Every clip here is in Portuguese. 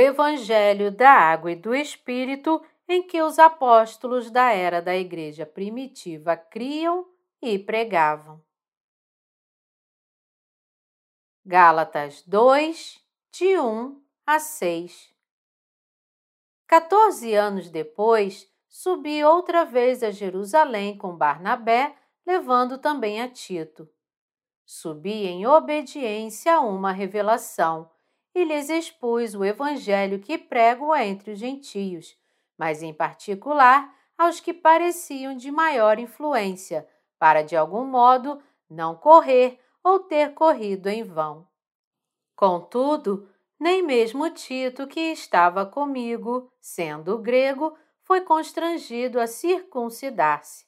Evangelho da Água e do Espírito em que os apóstolos da era da Igreja primitiva criam e pregavam. Gálatas 2, de 1 a 6 Quatorze anos depois, subi outra vez a Jerusalém com Barnabé, levando também a Tito. Subi em obediência a uma revelação e lhes expus o evangelho que prego entre os gentios, mas em particular aos que pareciam de maior influência, para de algum modo não correr ou ter corrido em vão. Contudo, nem mesmo Tito, que estava comigo, sendo grego, foi constrangido a circuncidar-se.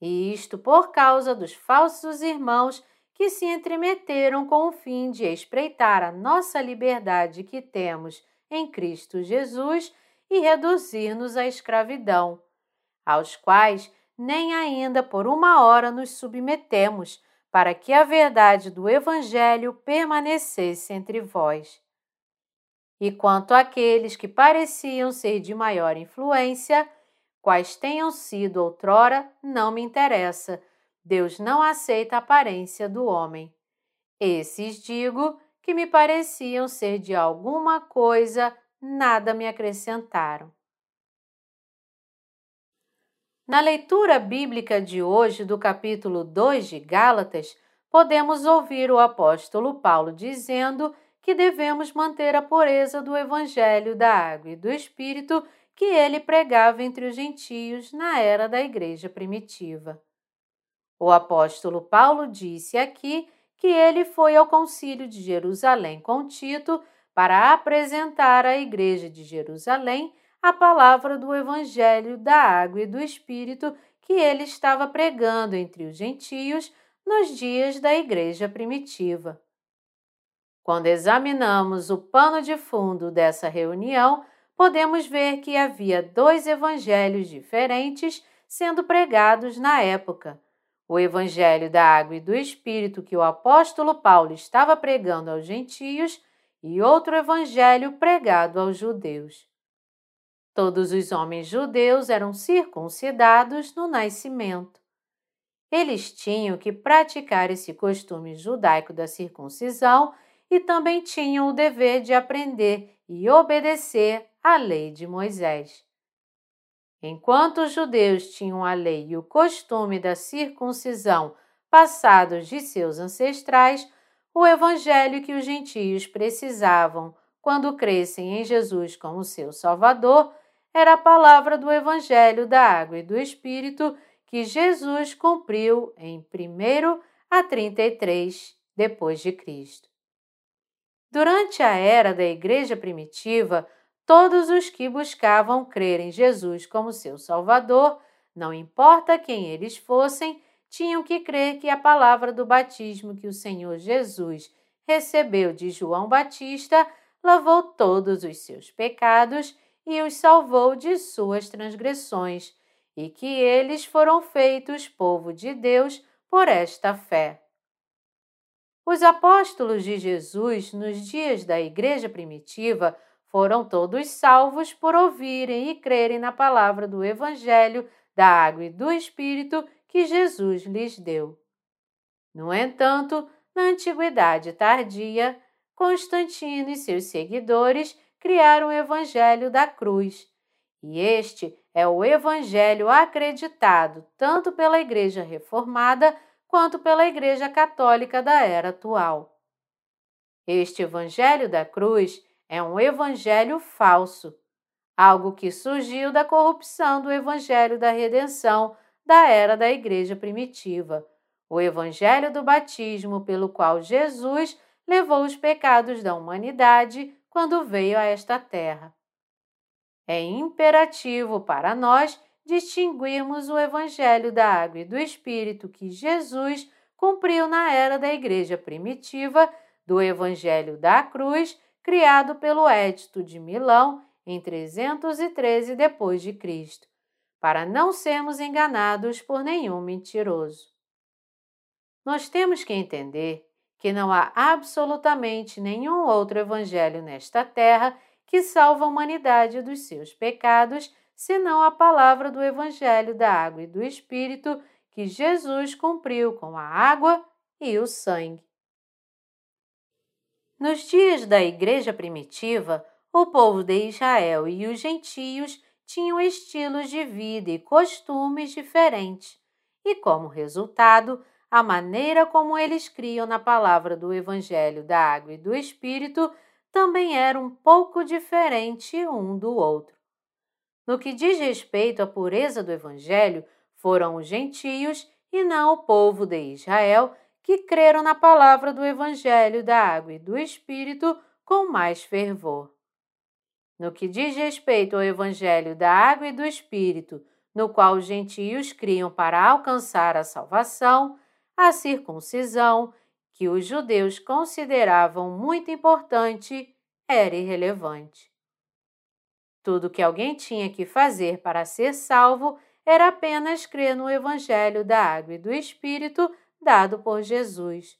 E isto por causa dos falsos irmãos que se entremeteram com o fim de espreitar a nossa liberdade que temos em Cristo Jesus e reduzir-nos à escravidão, aos quais nem ainda por uma hora nos submetemos, para que a verdade do Evangelho permanecesse entre vós. E quanto àqueles que pareciam ser de maior influência, quais tenham sido outrora, não me interessa. Deus não aceita a aparência do homem. Esses digo que me pareciam ser de alguma coisa, nada me acrescentaram. Na leitura bíblica de hoje, do capítulo 2 de Gálatas, podemos ouvir o apóstolo Paulo dizendo que devemos manter a pureza do Evangelho da Água e do Espírito que ele pregava entre os gentios na era da Igreja primitiva. O apóstolo Paulo disse aqui que ele foi ao Concílio de Jerusalém com Tito para apresentar à Igreja de Jerusalém a palavra do Evangelho da Água e do Espírito que ele estava pregando entre os gentios nos dias da Igreja primitiva. Quando examinamos o pano de fundo dessa reunião, podemos ver que havia dois evangelhos diferentes sendo pregados na época. O evangelho da água e do espírito que o apóstolo Paulo estava pregando aos gentios e outro evangelho pregado aos judeus. Todos os homens judeus eram circuncidados no nascimento. Eles tinham que praticar esse costume judaico da circuncisão e também tinham o dever de aprender e obedecer à lei de Moisés. Enquanto os judeus tinham a lei e o costume da circuncisão passados de seus ancestrais, o evangelho que os gentios precisavam quando crescem em Jesus como seu Salvador era a palavra do evangelho da água e do Espírito que Jesus cumpriu em 1 a 33 depois de Cristo. Durante a era da Igreja primitiva, todos os que buscavam crer em Jesus como seu Salvador, não importa quem eles fossem, tinham que crer que a palavra do batismo que o Senhor Jesus recebeu de João Batista lavou todos os seus pecados e os salvou de suas transgressões, e que eles foram feitos povo de Deus por esta fé. Os apóstolos de Jesus, nos dias da Igreja primitiva, foram todos salvos por ouvirem e crerem na palavra do Evangelho, da água e do Espírito que Jesus lhes deu. No entanto, na Antiguidade tardia, Constantino e seus seguidores criaram o Evangelho da Cruz, e este é o Evangelho acreditado tanto pela Igreja Reformada quanto pela Igreja Católica da era atual. Este Evangelho da Cruz é um evangelho falso, algo que surgiu da corrupção do Evangelho da Redenção da era da Igreja primitiva, o Evangelho do batismo pelo qual Jesus levou os pecados da humanidade quando veio a esta terra. É imperativo para nós distinguirmos o Evangelho da Água e do Espírito que Jesus cumpriu na era da Igreja primitiva do Evangelho da Cruz, criado pelo Édito de Milão em 313 depois de Cristo, para não sermos enganados por nenhum mentiroso. Nós temos que entender que não há absolutamente nenhum outro evangelho nesta terra que salva a humanidade dos seus pecados, senão a palavra do Evangelho da Água e do Espírito que Jesus cumpriu com a água e o sangue. Nos dias da Igreja primitiva, o povo de Israel e os gentios tinham estilos de vida e costumes diferentes, e como resultado, a maneira como eles criam na palavra do Evangelho da Água e do Espírito também era um pouco diferente um do outro. No que diz respeito à pureza do Evangelho, foram os gentios e não o povo de Israel que creram na palavra do Evangelho da Água e do Espírito com mais fervor. No que diz respeito ao Evangelho da Água e do Espírito, no qual os gentios criam para alcançar a salvação, a circuncisão, que os judeus consideravam muito importante, era irrelevante. Tudo que alguém tinha que fazer para ser salvo era apenas crer no Evangelho da Água e do Espírito dado por Jesus.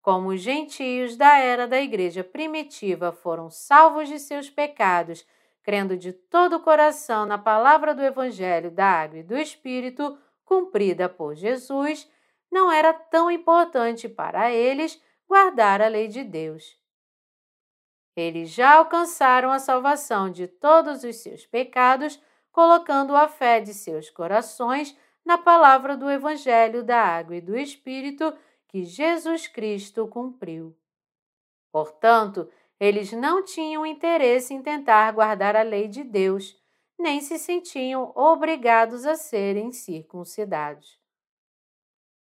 Como os gentios da era da Igreja primitiva foram salvos de seus pecados, crendo de todo o coração na palavra do Evangelho da Água e do Espírito, cumprida por Jesus, não era tão importante para eles guardar a lei de Deus. Eles já alcançaram a salvação de todos os seus pecados, colocando a fé de seus corações na palavra do Evangelho da Água e do Espírito que Jesus Cristo cumpriu. Portanto, eles não tinham interesse em tentar guardar a lei de Deus, nem se sentiam obrigados a serem circuncidados.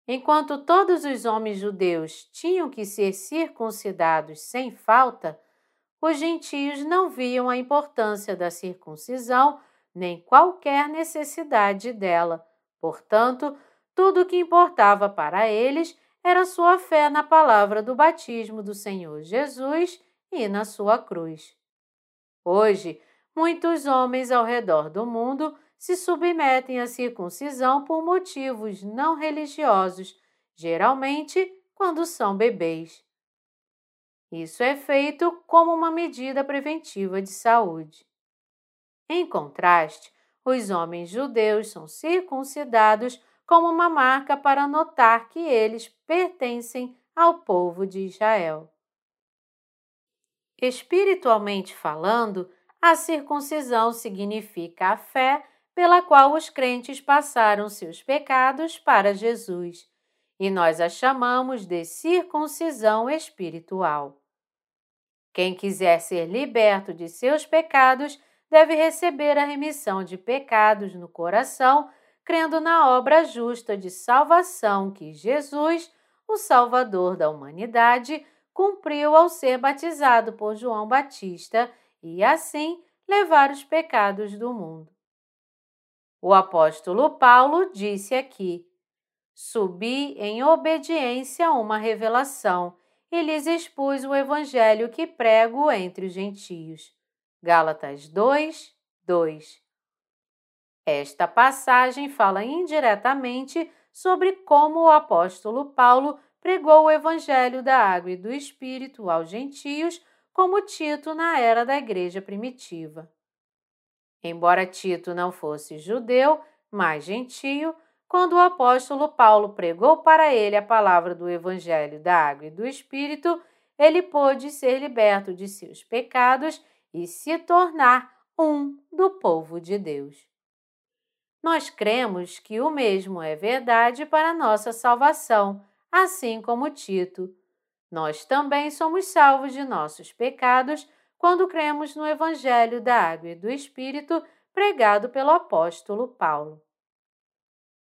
Enquanto todos os homens judeus tinham que ser circuncidados sem falta, os gentios não viam a importância da circuncisão nem qualquer necessidade dela. Portanto, tudo o que importava para eles era sua fé na palavra do batismo do Senhor Jesus e na sua cruz. Hoje, muitos homens ao redor do mundo se submetem à circuncisão por motivos não religiosos, geralmente quando são bebês. Isso é feito como uma medida preventiva de saúde. Em contraste, os homens judeus são circuncidados como uma marca para notar que eles pertencem ao povo de Israel. Espiritualmente falando, a circuncisão significa a fé pela qual os crentes passaram seus pecados para Jesus, e nós a chamamos de circuncisão espiritual. Quem quiser ser liberto de seus pecados deve receber a remissão de pecados no coração, crendo na obra justa de salvação que Jesus, o Salvador da humanidade, cumpriu ao ser batizado por João Batista e assim levar os pecados do mundo. O apóstolo Paulo disse aqui: Subi em obediência a uma revelação e lhes expus o evangelho que prego entre os gentios. Gálatas 2, 2. Esta passagem fala indiretamente sobre como o apóstolo Paulo pregou o evangelho da água e do espírito aos gentios, como Tito na era da igreja primitiva. Embora Tito não fosse judeu, mas gentio, quando o apóstolo Paulo pregou para ele a palavra do Evangelho da Água e do Espírito, ele pôde ser liberto de seus pecados e se tornar um do povo de Deus. Nós cremos que o mesmo é verdade para nossa salvação, assim como Tito. Nós também somos salvos de nossos pecados quando cremos no Evangelho da Água e do Espírito pregado pelo apóstolo Paulo.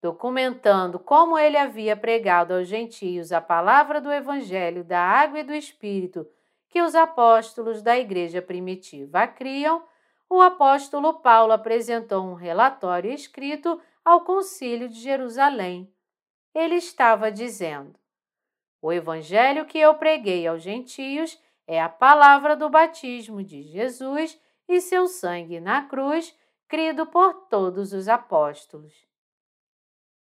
Documentando como ele havia pregado aos gentios a palavra do Evangelho da Água e do Espírito que os apóstolos da igreja primitiva criam, o apóstolo Paulo apresentou um relatório escrito ao Concílio de Jerusalém. Ele estava dizendo: O evangelho que eu preguei aos gentios é a palavra do batismo de Jesus e seu sangue na cruz, crido por todos os apóstolos.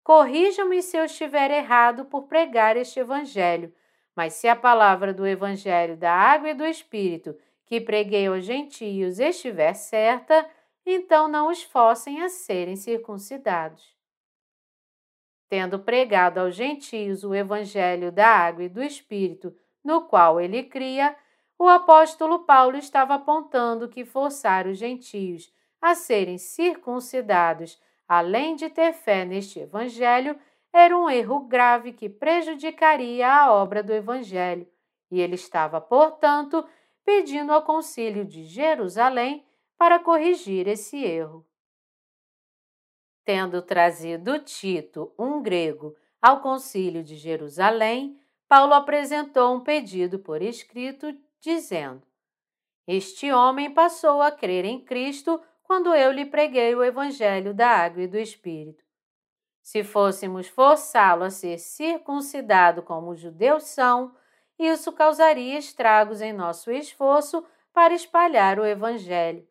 Corrijam-me se eu estiver errado por pregar este evangelho, mas se a palavra do evangelho da água e do espírito que preguei aos gentios estiver certa, então não os forcem a serem circuncidados. Tendo pregado aos gentios o evangelho da água e do Espírito, no qual ele cria, o apóstolo Paulo estava apontando que forçar os gentios a serem circuncidados, além de ter fé neste evangelho, era um erro grave que prejudicaria a obra do evangelho, e ele estava, portanto, pedindo ao Concílio de Jerusalém para corrigir esse erro. Tendo trazido Tito, um grego, ao Concílio de Jerusalém, Paulo apresentou um pedido por escrito, dizendo: Este homem passou a crer em Cristo quando eu lhe preguei o Evangelho da Água e do Espírito. Se fôssemos forçá-lo a ser circuncidado como os judeus são, isso causaria estragos em nosso esforço para espalhar o Evangelho.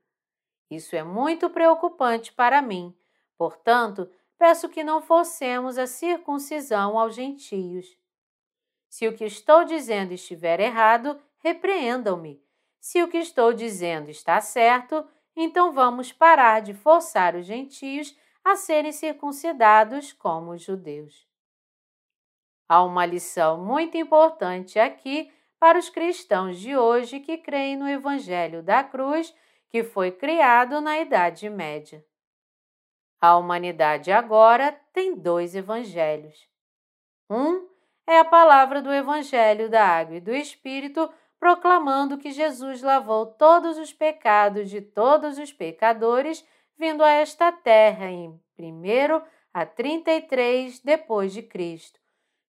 Isso é muito preocupante para mim, portanto, peço que não forcemos a circuncisão aos gentios. Se o que estou dizendo estiver errado, repreendam-me. Se o que estou dizendo está certo, então vamos parar de forçar os gentios a serem circuncidados como os judeus. Há uma lição muito importante aqui para os cristãos de hoje que creem no Evangelho da Cruz, que foi criado na Idade Média. A humanidade agora tem dois evangelhos. Um é a palavra do Evangelho da Água e do Espírito, proclamando que Jesus lavou todos os pecados de todos os pecadores vindo a esta terra em 1 a 33 depois de Cristo,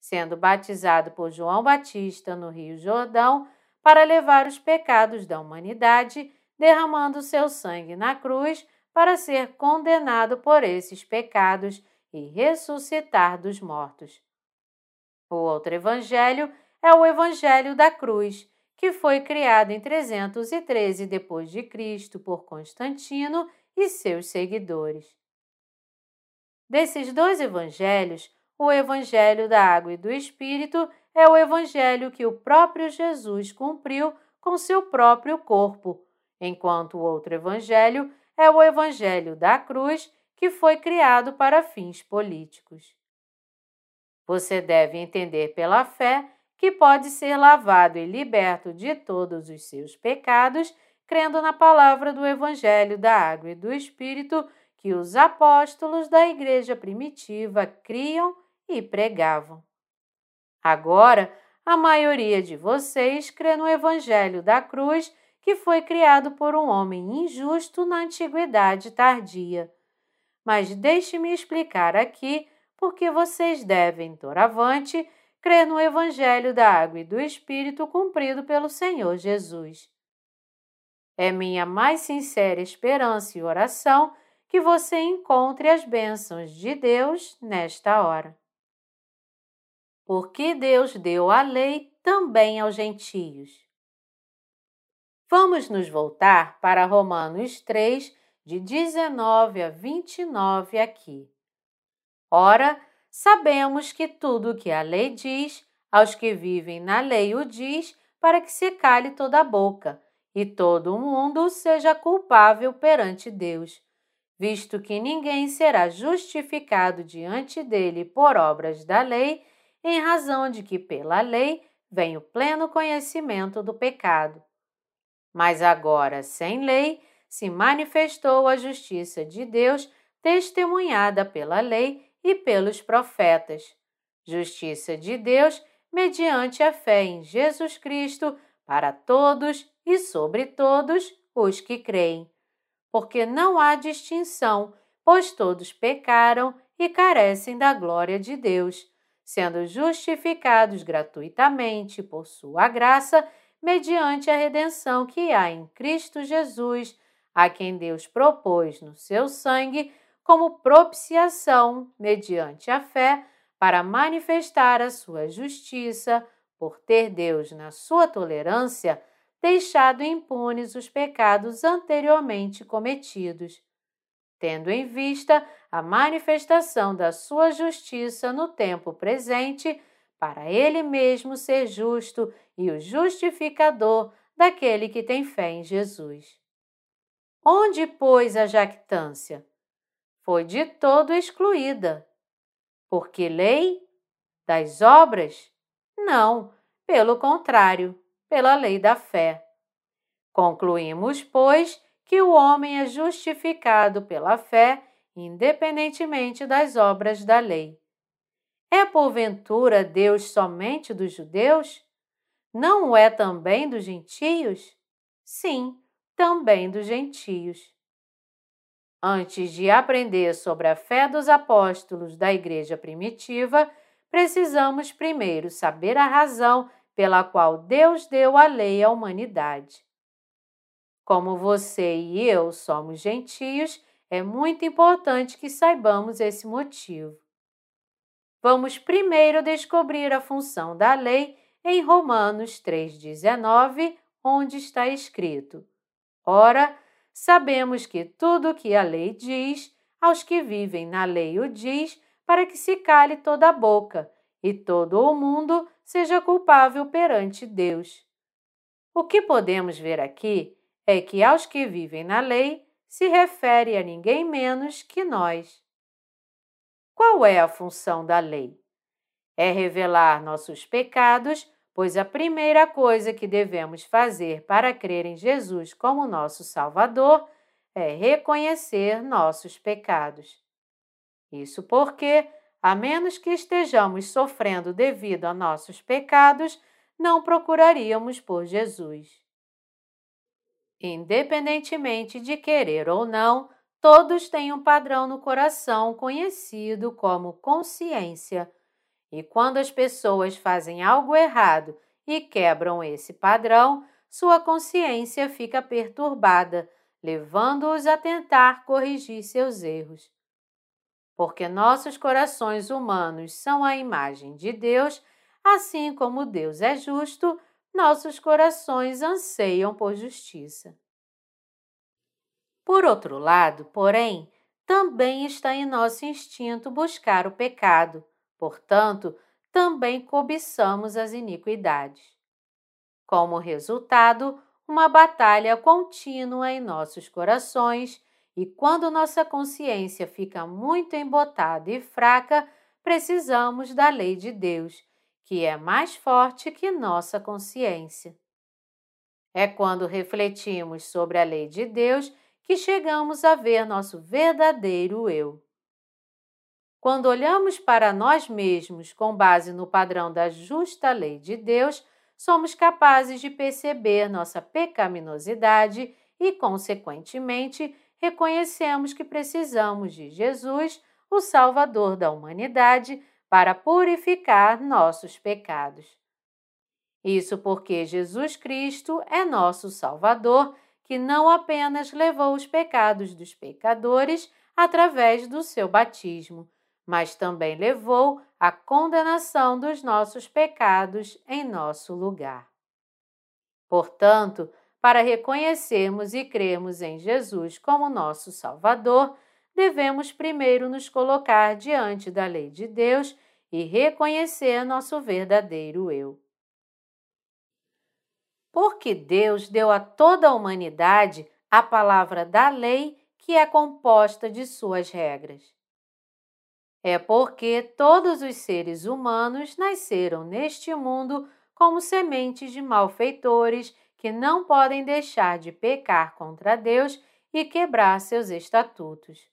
sendo batizado por João Batista no Rio Jordão para levar os pecados da humanidade, derramando seu sangue na cruz para ser condenado por esses pecados e ressuscitar dos mortos. O outro evangelho é o evangelho da cruz, que foi criado em 313 depois de Cristo por Constantino e seus seguidores. Desses dois evangelhos, o evangelho da água e do espírito é o evangelho que o próprio Jesus cumpriu com seu próprio corpo, enquanto o outro evangelho é o evangelho da cruz, que foi criado para fins políticos. Você deve entender pela fé que pode ser lavado e liberto de todos os seus pecados, crendo na palavra do Evangelho da Água e do Espírito que os apóstolos da igreja primitiva criam e pregavam. Agora, a maioria de vocês crê no Evangelho da Cruz, que foi criado por um homem injusto na antiguidade tardia. Mas deixe-me explicar aqui porque vocês devem, doravante, crer no Evangelho da Água e do Espírito cumprido pelo Senhor Jesus. É minha mais sincera esperança e oração que você encontre as bênçãos de Deus nesta hora. Porque Deus deu a lei também aos gentios. Vamos nos voltar para Romanos 3, de 19 a 29 aqui. Ora, sabemos que tudo o que a lei diz, aos que vivem na lei o diz, para que se cale toda a boca e todo mundo seja culpável perante Deus, visto que ninguém será justificado diante dele por obras da lei, em razão de que pela lei vem o pleno conhecimento do pecado. Mas agora, sem lei, se manifestou a justiça de Deus, testemunhada pela lei e pelos profetas. Justiça de Deus mediante a fé em Jesus Cristo para todos e sobre todos os que creem. Porque não há distinção, pois todos pecaram e carecem da glória de Deus, sendo justificados gratuitamente por sua graça, mediante a redenção que há em Cristo Jesus, a quem Deus propôs no seu sangue como propiciação mediante a fé para manifestar a sua justiça, por ter Deus, na sua tolerância, deixado impunes os pecados anteriormente cometidos, tendo em vista a manifestação da sua justiça no tempo presente, para ele mesmo ser justo e o justificador daquele que tem fé em Jesus. Onde, pois, a jactância? Foi de todo excluída. Porque lei? Das obras? Não, pelo contrário, pela lei da fé. Concluímos, pois, que o homem é justificado pela fé, independentemente das obras da lei. É porventura Deus somente dos judeus? Não o é também dos gentios? Sim, também dos gentios. Antes de aprender sobre a fé dos apóstolos da Igreja primitiva, precisamos primeiro saber a razão pela qual Deus deu a lei à humanidade. Como você e eu somos gentios, é muito importante que saibamos esse motivo. Vamos primeiro descobrir a função da lei em Romanos 3,19, onde está escrito: Ora, sabemos que tudo o que a lei diz, aos que vivem na lei o diz, para que se cale toda a boca e todo o mundo seja culpável perante Deus. O que podemos ver aqui é que aos que vivem na lei se refere a ninguém menos que nós. Qual é a função da lei? É revelar nossos pecados, pois a primeira coisa que devemos fazer para crer em Jesus como nosso Salvador é reconhecer nossos pecados. Isso porque, a menos que estejamos sofrendo devido a nossos pecados, não procuraríamos por Jesus. Independentemente de querer ou não, todos têm um padrão no coração conhecido como consciência. E quando as pessoas fazem algo errado e quebram esse padrão, sua consciência fica perturbada, levando-os a tentar corrigir seus erros. Porque nossos corações humanos são a imagem de Deus, assim como Deus é justo, nossos corações anseiam por justiça. Por outro lado, porém, também está em nosso instinto buscar o pecado, portanto, também cobiçamos as iniquidades. Como resultado, uma batalha contínua em nossos corações, e quando nossa consciência fica muito embotada e fraca, precisamos da lei de Deus que é mais forte que nossa consciência. É quando refletimos sobre a lei de Deus que chegamos a ver nosso verdadeiro eu. Quando olhamos para nós mesmos com base no padrão da justa lei de Deus, somos capazes de perceber nossa pecaminosidade e, consequentemente, reconhecemos que precisamos de Jesus, o Salvador da humanidade, para purificar nossos pecados. Isso porque Jesus Cristo é nosso Salvador, que não apenas levou os pecados dos pecadores através do seu batismo, mas também levou a condenação dos nossos pecados em nosso lugar. Portanto, para reconhecermos e crermos em Jesus como nosso Salvador, devemos primeiro nos colocar diante da lei de Deus e reconhecer nosso verdadeiro eu. Porque Deus deu a toda a humanidade a palavra da lei que é composta de suas regras. É porque todos os seres humanos nasceram neste mundo como sementes de malfeitores que não podem deixar de pecar contra Deus e quebrar seus estatutos.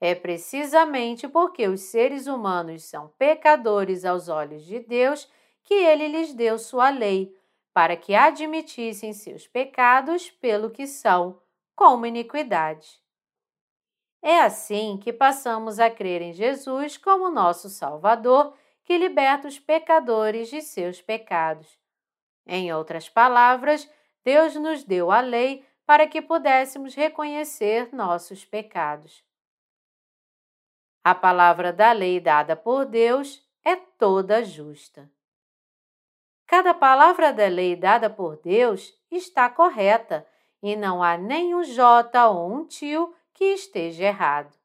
É precisamente porque os seres humanos são pecadores aos olhos de Deus que ele lhes deu sua lei, para que admitissem seus pecados pelo que são, como iniquidade. É assim que passamos a crer em Jesus como nosso Salvador, que liberta os pecadores de seus pecados. Em outras palavras, Deus nos deu a lei para que pudéssemos reconhecer nossos pecados. A palavra da lei dada por Deus é toda justa. Cada palavra da lei dada por Deus está correta e não há nenhum J ou um tio que esteja errado.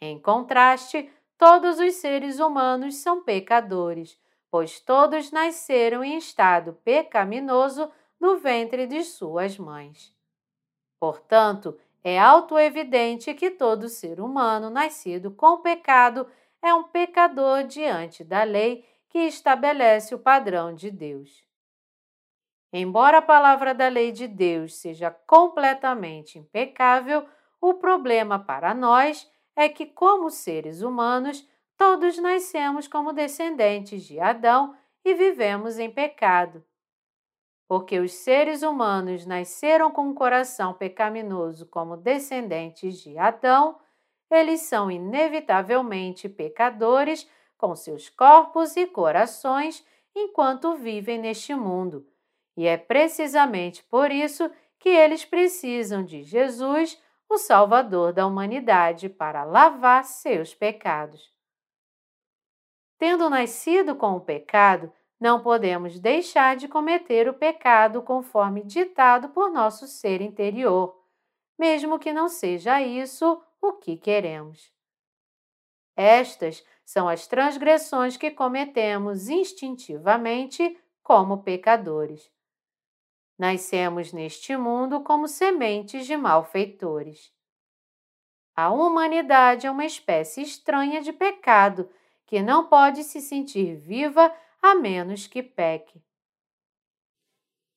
Em contraste, todos os seres humanos são pecadores, pois todos nasceram em estado pecaminoso do ventre de suas mães. Portanto, é autoevidente que todo ser humano nascido com pecado é um pecador diante da lei que estabelece o padrão de Deus. Embora a palavra da lei de Deus seja completamente impecável, o problema para nós é que, como seres humanos, todos nascemos como descendentes de Adão e vivemos em pecado. Porque os seres humanos nasceram com um coração pecaminoso como descendentes de Adão, eles são inevitavelmente pecadores com seus corpos e corações enquanto vivem neste mundo. E é precisamente por isso que eles precisam de Jesus, o Salvador da humanidade, para lavar seus pecados. Tendo nascido com o pecado, não podemos deixar de cometer o pecado conforme ditado por nosso ser interior, mesmo que não seja isso o que queremos. Estas são as transgressões que cometemos instintivamente como pecadores. Nascemos neste mundo como sementes de malfeitores. A humanidade é uma espécie estranha de pecado que não pode se sentir viva a menos que peque.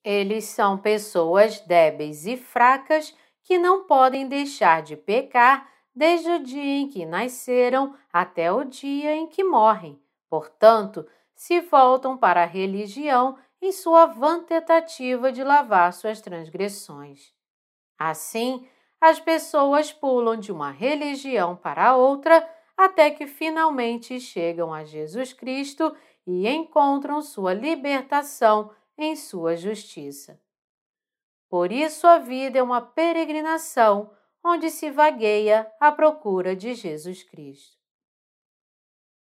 Eles são pessoas débeis e fracas que não podem deixar de pecar desde o dia em que nasceram até o dia em que morrem. Portanto, se voltam para a religião em sua vã tentativa de lavar suas transgressões. Assim, as pessoas pulam de uma religião para outra até que finalmente chegam a Jesus Cristo e encontram sua libertação em sua justiça. Por isso, a vida é uma peregrinação onde se vagueia à procura de Jesus Cristo.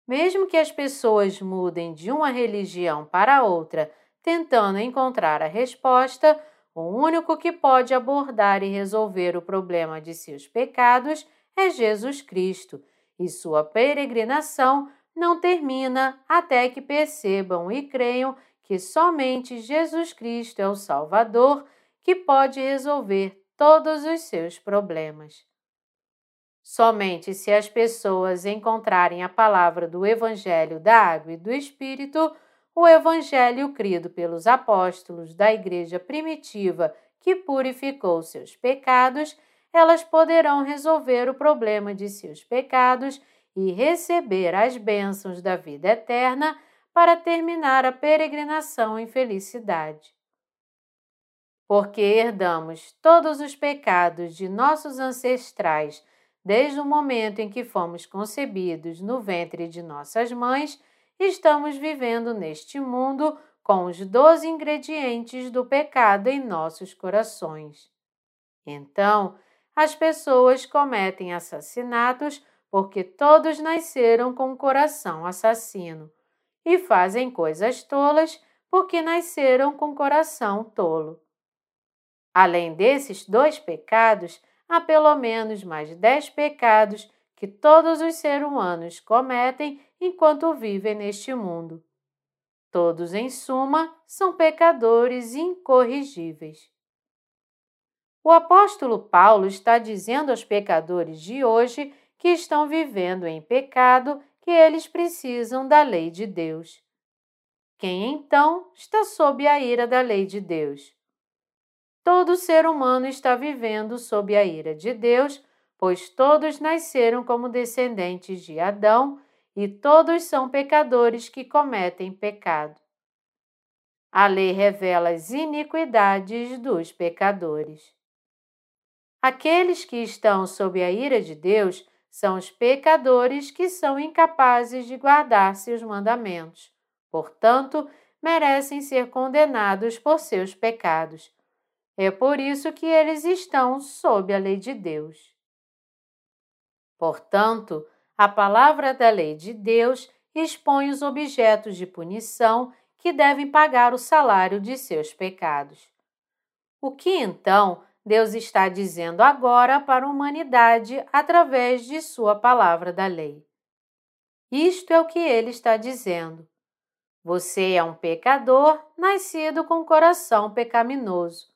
Mesmo que as pessoas mudem de uma religião para outra, tentando encontrar a resposta, o único que pode abordar e resolver o problema de seus pecados é Jesus Cristo, e sua peregrinação não termina até que percebam e creiam que somente Jesus Cristo é o Salvador que pode resolver todos os seus problemas. Somente se as pessoas encontrarem a palavra do Evangelho da Água e do Espírito, o Evangelho crido pelos apóstolos da Igreja primitiva que purificou seus pecados, elas poderão resolver o problema de seus pecados e receber as bênçãos da vida eterna para terminar a peregrinação em felicidade porque herdamos todos os pecados de nossos ancestrais desde o momento em que fomos concebidos no ventre de nossas mães, estamos vivendo neste mundo com os doze ingredientes do pecado em nossos corações. Então, as pessoas cometem assassinatos porque todos nasceram com um coração assassino e fazem coisas tolas porque nasceram com coração tolo. Além desses dois pecados, há pelo menos mais dez pecados que todos os seres humanos cometem enquanto vivem neste mundo. Todos, em suma, são pecadores incorrigíveis. O apóstolo Paulo está dizendo aos pecadores de hoje que estão vivendo em pecado que eles precisam da lei de Deus. Quem então está sob a ira da lei de Deus? todo ser humano está vivendo sob a ira de Deus, pois todos nasceram como descendentes de Adão e todos são pecadores que cometem pecado. A lei revela as iniquidades dos pecadores. Aqueles que estão sob a ira de Deus são os pecadores que são incapazes de guardar seus mandamentos. Portanto, merecem ser condenados por seus pecados é por isso que eles estão sob a lei de Deus. Portanto, a palavra da lei de Deus expõe os objetos de punição que devem pagar o salário de seus pecados. O que então Deus está dizendo agora para a humanidade através de Sua palavra da lei? Isto é o que ele está dizendo. Você é um pecador nascido com coração pecaminoso.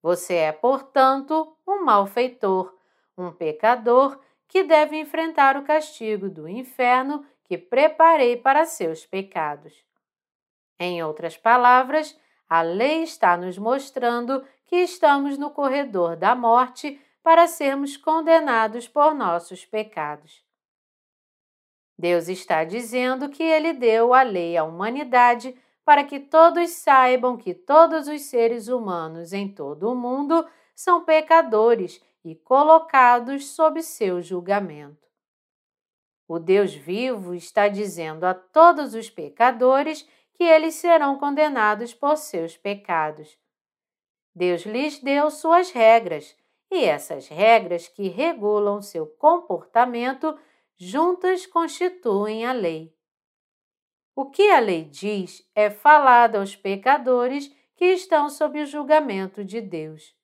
Você é, portanto, um malfeitor, um pecador que deve enfrentar o castigo do inferno que preparei para seus pecados. Em outras palavras, a lei está nos mostrando que estamos no corredor da morte para sermos condenados por nossos pecados. Deus está dizendo que Ele deu a lei à humanidade para que todos saibam que todos os seres humanos em todo o mundo são pecadores e colocados sob seu julgamento. O Deus vivo está dizendo a todos os pecadores que eles serão condenados por seus pecados. Deus lhes deu suas regras, e essas regras que regulam seu comportamento juntas constituem a lei. O que a lei diz é falado aos pecadores que estão sob o julgamento de Deus.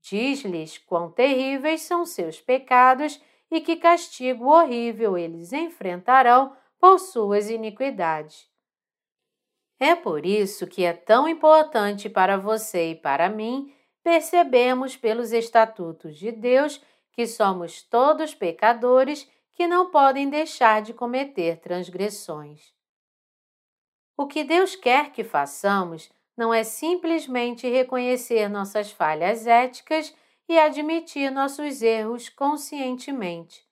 Diz-lhes quão terríveis são seus pecados e que castigo horrível eles enfrentarão por suas iniquidades. É por isso que é tão importante para você e para mim percebemos pelos estatutos de Deus que somos todos pecadores que não podem deixar de cometer transgressões. O que Deus quer que façamos não é simplesmente reconhecer nossas falhas éticas e admitir nossos erros conscientemente.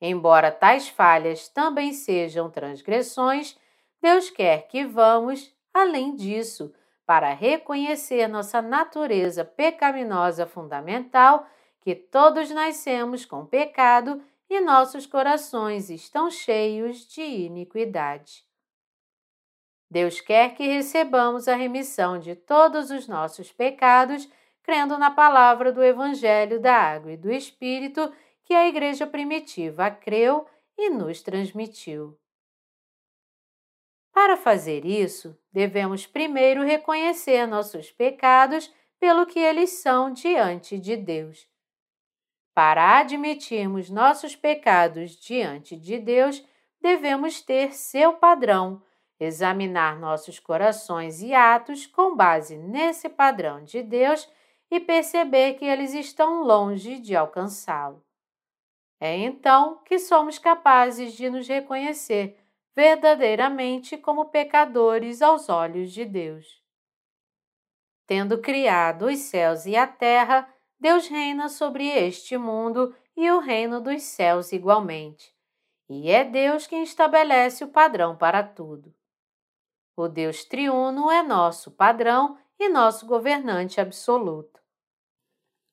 Embora tais falhas também sejam transgressões, Deus quer que vamos, além disso, para reconhecer nossa natureza pecaminosa fundamental, que todos nascemos com pecado e nossos corações estão cheios de iniquidade. Deus quer que recebamos a remissão de todos os nossos pecados, crendo na palavra do Evangelho da Água e do Espírito que a Igreja primitiva creu e nos transmitiu. Para fazer isso, devemos primeiro reconhecer nossos pecados pelo que eles são diante de Deus. Para admitirmos nossos pecados diante de Deus, devemos ter seu padrão, examinar nossos corações e atos com base nesse padrão de Deus e perceber que eles estão longe de alcançá-lo. É então que somos capazes de nos reconhecer verdadeiramente como pecadores aos olhos de Deus. Tendo criado os céus e a terra, Deus reina sobre este mundo e o reino dos céus igualmente. E é Deus quem estabelece o padrão para tudo. O Deus triuno é nosso padrão e nosso governante absoluto.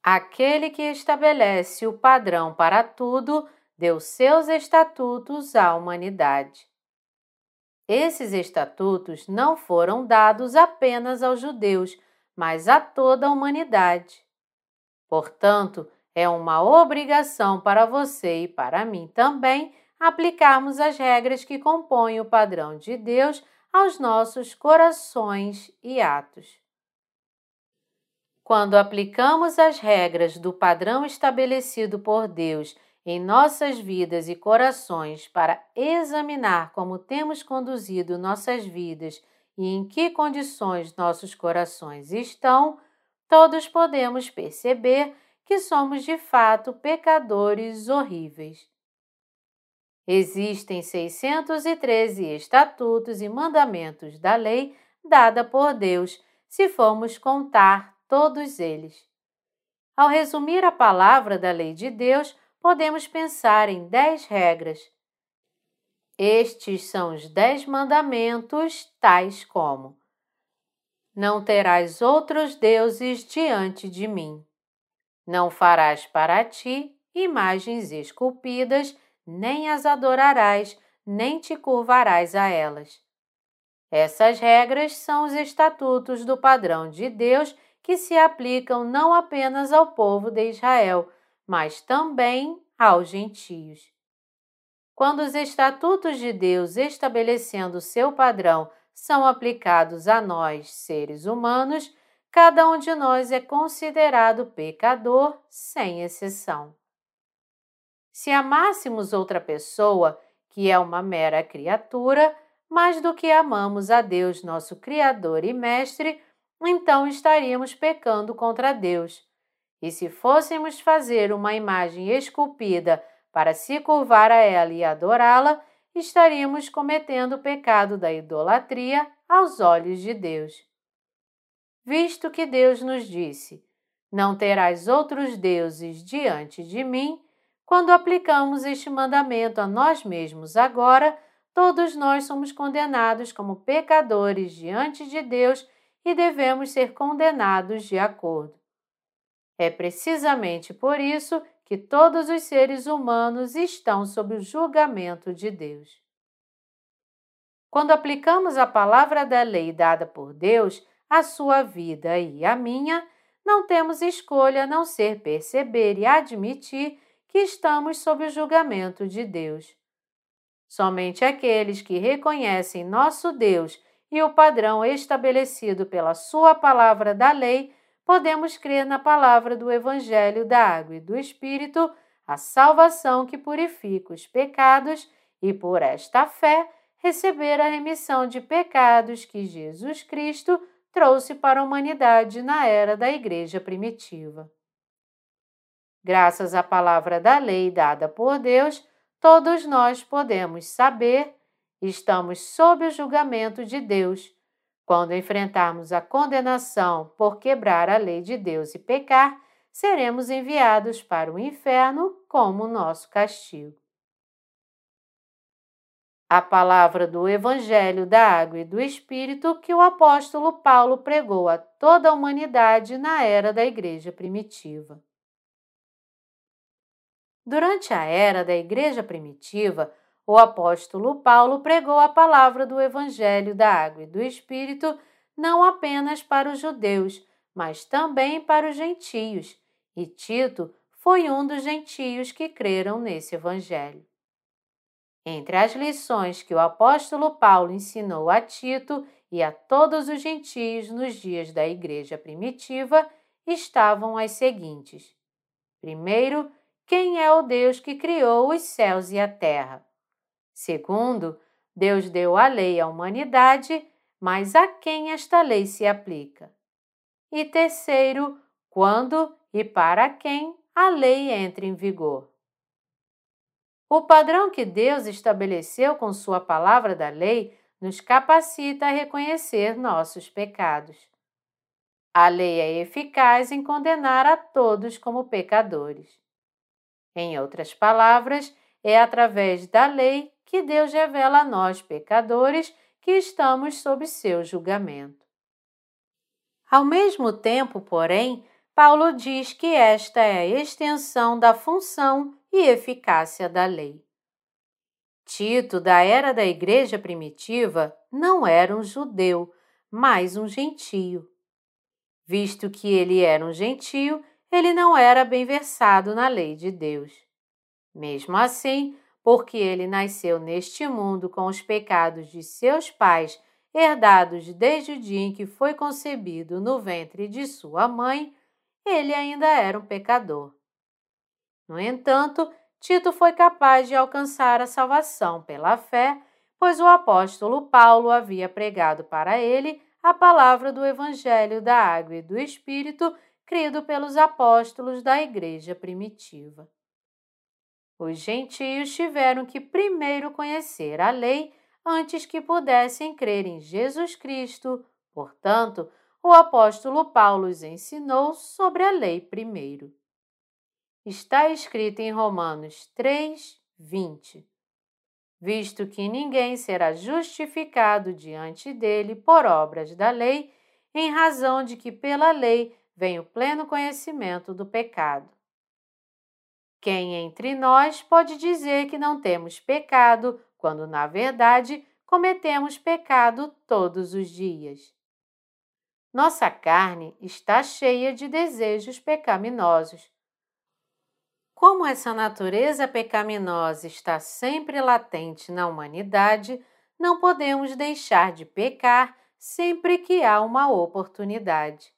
Aquele que estabelece o padrão para tudo deu seus estatutos à humanidade. Esses estatutos não foram dados apenas aos judeus, mas a toda a humanidade. Portanto, é uma obrigação para você e para mim também aplicarmos as regras que compõem o padrão de Deus aos nossos corações e atos. Quando aplicamos as regras do padrão estabelecido por Deus em nossas vidas e corações para examinar como temos conduzido nossas vidas e em que condições nossos corações estão, todos podemos perceber que somos de fato pecadores horríveis. Existem 613 estatutos e mandamentos da lei dada por Deus, se formos contar todos eles. Ao resumir a palavra da lei de Deus, podemos pensar em dez regras. Estes são os dez mandamentos, tais como: Não terás outros deuses diante de mim. Não farás para ti imagens esculpidas, nem as adorarás, nem te curvarás a elas. Essas regras são os estatutos do padrão de Deus que se aplicam não apenas ao povo de Israel, mas também aos gentios. Quando os estatutos de Deus estabelecendo seu padrão são aplicados a nós, seres humanos, cada um de nós é considerado pecador, sem exceção. Se amássemos outra pessoa, que é uma mera criatura, mais do que amamos a Deus, nosso Criador e Mestre, então estaríamos pecando contra Deus. E se fôssemos fazer uma imagem esculpida para se curvar a ela e adorá-la, estaríamos cometendo o pecado da idolatria aos olhos de Deus. Visto que Deus nos disse: Não terás outros deuses diante de mim, quando aplicamos este mandamento a nós mesmos agora, todos nós somos condenados como pecadores diante de Deus e devemos ser condenados de acordo. É precisamente por isso que todos os seres humanos estão sob o julgamento de Deus. Quando aplicamos a palavra da lei dada por Deus à sua vida e à minha, não temos escolha a não ser perceber e admitir que estamos sob o julgamento de Deus. Somente aqueles que reconhecem nosso Deus e o padrão estabelecido pela Sua palavra da lei podemos crer na palavra do Evangelho da Água e do Espírito, a salvação que purifica os pecados e, por esta fé, receber a remissão de pecados que Jesus Cristo trouxe para a humanidade na era da Igreja primitiva. Graças à palavra da lei dada por Deus, todos nós podemos saber, estamos sob o julgamento de Deus quando enfrentarmos a condenação por quebrar a lei de Deus e pecar, seremos enviados para o inferno como nosso castigo. A palavra do Evangelho da Água e do Espírito que o apóstolo Paulo pregou a toda a humanidade na era da Igreja primitiva. Durante a era da Igreja primitiva, o apóstolo Paulo pregou a palavra do Evangelho da Água e do Espírito não apenas para os judeus, mas também para os gentios, e Tito foi um dos gentios que creram nesse Evangelho. Entre as lições que o apóstolo Paulo ensinou a Tito e a todos os gentios nos dias da igreja primitiva estavam as seguintes: primeiro, quem é o Deus que criou os céus e a terra? Segundo, Deus deu a lei à humanidade, mas a quem esta lei se aplica? E terceiro, quando e para quem a lei entra em vigor? O padrão que Deus estabeleceu com Sua palavra da lei nos capacita a reconhecer nossos pecados. A lei é eficaz em condenar a todos como pecadores. Em outras palavras, é através da lei que Deus revela a nós, pecadores, que estamos sob seu julgamento. Ao mesmo tempo, porém, Paulo diz que esta é a extensão da função e eficácia da lei. Tito, da era da igreja primitiva, não era um judeu, mas um gentio. Visto que ele era um gentio, ele não era bem versado na lei de Deus. Mesmo assim, porque ele nasceu neste mundo com os pecados de seus pais, herdados desde o dia em que foi concebido no ventre de sua mãe, ele ainda era um pecador. No entanto, Tito foi capaz de alcançar a salvação pela fé, pois o apóstolo Paulo havia pregado para ele a palavra do Evangelho da Água e do Espírito, crido pelos apóstolos da Igreja primitiva. Os gentios tiveram que primeiro conhecer a lei antes que pudessem crer em Jesus Cristo. Portanto, o apóstolo Paulo os ensinou sobre a lei primeiro. Está escrito em Romanos 3, 20. Visto que ninguém será justificado diante dele por obras da lei, em razão de que pela lei vem o pleno conhecimento do pecado. Quem entre nós pode dizer que não temos pecado, quando na verdade cometemos pecado todos os dias? Nossa carne está cheia de desejos pecaminosos. Como essa natureza pecaminosa está sempre latente na humanidade, não podemos deixar de pecar sempre que há uma oportunidade.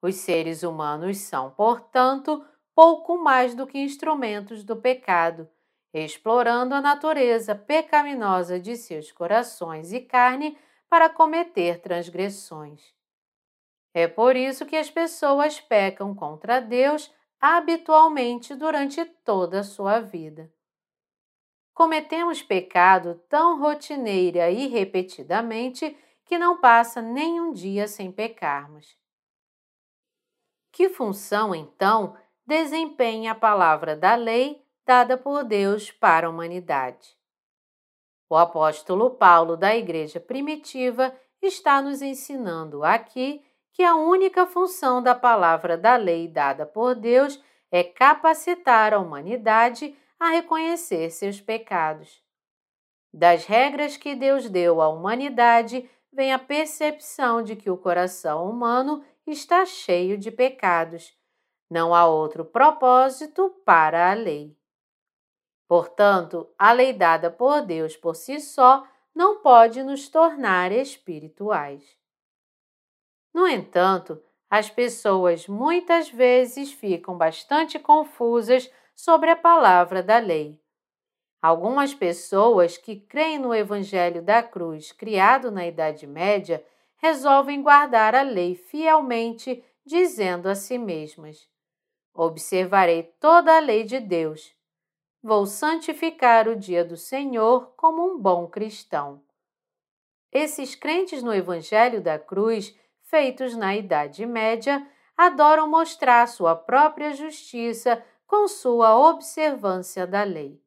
Os seres humanos são, portanto, pouco mais do que instrumentos do pecado, explorando a natureza pecaminosa de seus corações e carne para cometer transgressões. É por isso que as pessoas pecam contra Deus habitualmente durante toda a sua vida. Cometemos pecado tão rotineira e repetidamente que não passa nem um dia sem pecarmos. Que função, então, desempenha a palavra da lei dada por Deus para a humanidade? O apóstolo Paulo da Igreja Primitiva está nos ensinando aqui que a única função da palavra da lei dada por Deus é capacitar a humanidade a reconhecer seus pecados. Das regras que Deus deu à humanidade vem a percepção de que o coração humano está cheio de pecados. Não há outro propósito para a lei. Portanto, a lei dada por Deus por si só não pode nos tornar espirituais. No entanto, as pessoas muitas vezes ficam bastante confusas sobre a palavra da lei. Algumas pessoas que creem no Evangelho da Cruz criado na Idade Média resolvem guardar a lei fielmente, dizendo a si mesmas: Observarei toda a lei de Deus. Vou santificar o dia do Senhor como um bom cristão. Esses crentes no Evangelho da Cruz feitos na Idade Média, adoram mostrar sua própria justiça com sua observância da lei.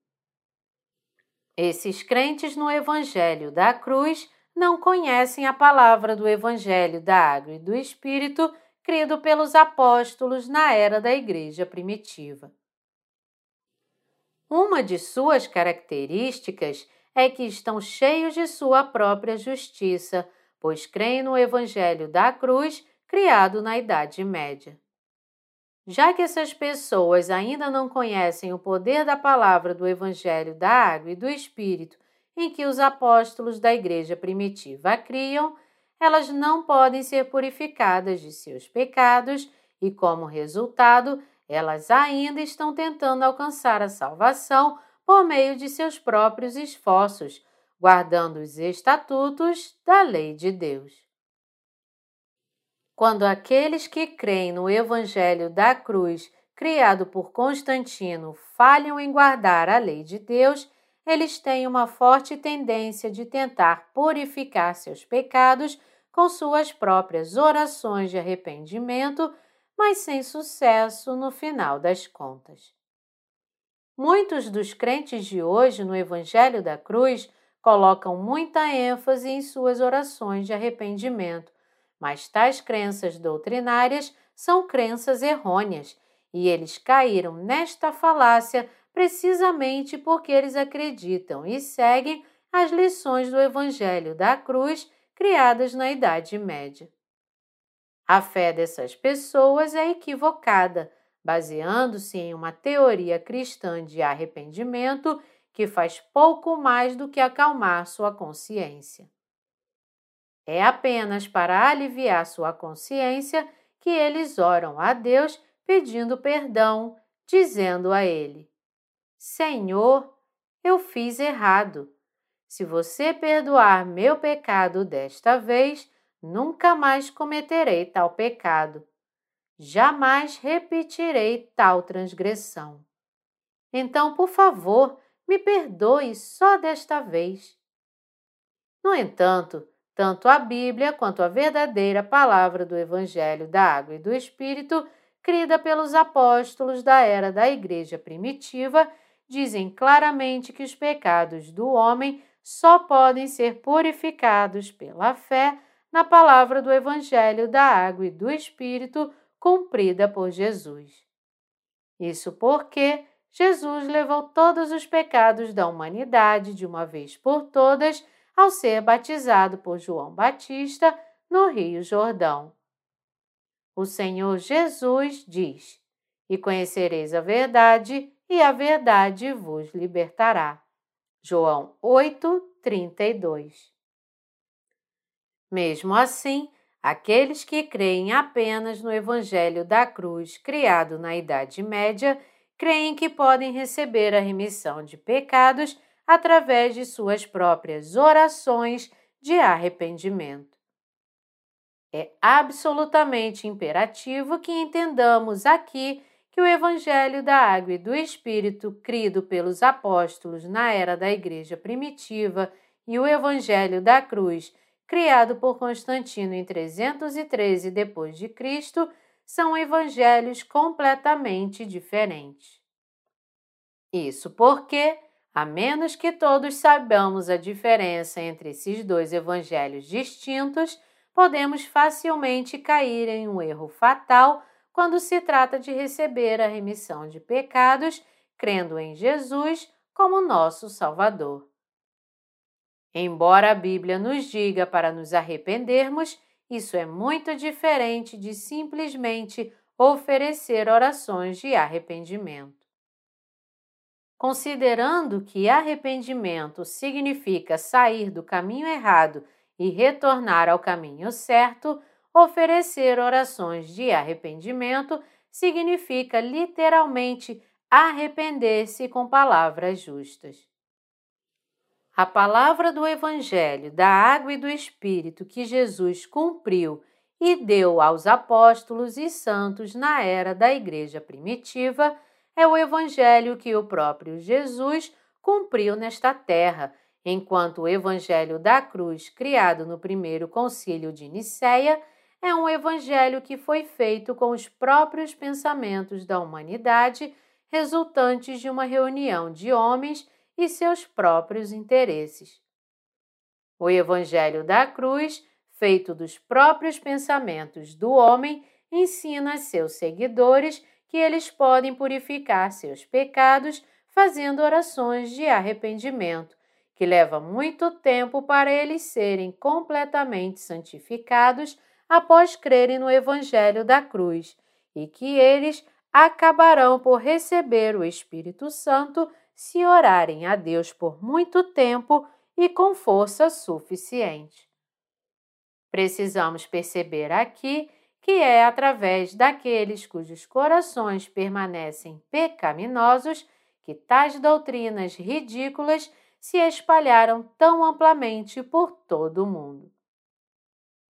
Esses crentes no Evangelho da Cruz não conhecem a palavra do Evangelho da Água e do Espírito crido pelos apóstolos na era da Igreja primitiva. Uma de suas características é que estão cheios de sua própria justiça, pois creem no Evangelho da cruz criado na Idade Média. Já que essas pessoas ainda não conhecem o poder da palavra do Evangelho da Água e do Espírito em que os apóstolos da Igreja primitiva criam, elas não podem ser purificadas de seus pecados e, como resultado, elas ainda estão tentando alcançar a salvação por meio de seus próprios esforços, guardando os estatutos da lei de Deus. Quando aqueles que creem no Evangelho da cruz, criado por Constantino, falham em guardar a lei de Deus, eles têm uma forte tendência de tentar purificar seus pecados com suas próprias orações de arrependimento, mas sem sucesso no final das contas. Muitos dos crentes de hoje no Evangelho da Cruz colocam muita ênfase em suas orações de arrependimento, mas tais crenças doutrinárias são crenças errôneas e eles caíram nesta falácia precisamente porque eles acreditam e seguem as lições do Evangelho da Cruz criadas na Idade Média. A fé dessas pessoas é equivocada, baseando-se em uma teoria cristã de arrependimento que faz pouco mais do que acalmar sua consciência. É apenas para aliviar sua consciência que eles oram a Deus pedindo perdão, dizendo a Ele: Senhor, eu fiz errado. Se você perdoar meu pecado desta vez, nunca mais cometerei tal pecado. Jamais repetirei tal transgressão. Então, por favor, me perdoe só desta vez. No entanto, tanto a Bíblia quanto a verdadeira palavra do Evangelho da Água e do Espírito, crida pelos apóstolos da era da Igreja primitiva, dizem claramente que os pecados do homem só podem ser purificados pela fé na palavra do Evangelho da Água e do Espírito cumprida por Jesus. Isso porque Jesus levou todos os pecados da humanidade de uma vez por todas ao ser batizado por João Batista no Rio Jordão. O Senhor Jesus diz: E conhecereis a verdade, e a verdade vos libertará. João 8, 32. Mesmo assim, aqueles que creem apenas no Evangelho da Cruz criado na Idade Média creem que podem receber a remissão de pecados através de suas próprias orações de arrependimento. É absolutamente imperativo que entendamos aqui que o Evangelho da Água e do Espírito, crido pelos apóstolos na era da Igreja primitiva, e o Evangelho da Cruz, criado por Constantino em 313 d.C., são evangelhos completamente diferentes. Isso porque, a menos que todos saibamos a diferença entre esses dois evangelhos distintos, podemos facilmente cair em um erro fatal quando se trata de receber a remissão de pecados, crendo em Jesus como nosso Salvador. Embora a Bíblia nos diga para nos arrependermos, isso é muito diferente de simplesmente oferecer orações de arrependimento. Considerando que arrependimento significa sair do caminho errado e retornar ao caminho certo, Oferecer orações de arrependimento significa literalmente arrepender-se com palavras justas. A palavra do Evangelho da água e do Espírito que Jesus cumpriu e deu aos apóstolos e santos na era da Igreja primitiva é o Evangelho que o próprio Jesus cumpriu nesta terra, enquanto o Evangelho da cruz, criado no primeiro concílio de Nicéia, é um evangelho que foi feito com os próprios pensamentos da humanidade, resultantes de uma reunião de homens e seus próprios interesses. O evangelho da cruz, feito dos próprios pensamentos do homem, ensina a seus seguidores que eles podem purificar seus pecados fazendo orações de arrependimento, que leva muito tempo para eles serem completamente santificados após crerem no Evangelho da cruz e que eles acabarão por receber o Espírito Santo se orarem a Deus por muito tempo e com força suficiente. Precisamos perceber aqui que é através daqueles cujos corações permanecem pecaminosos que tais doutrinas ridículas se espalharam tão amplamente por todo o mundo.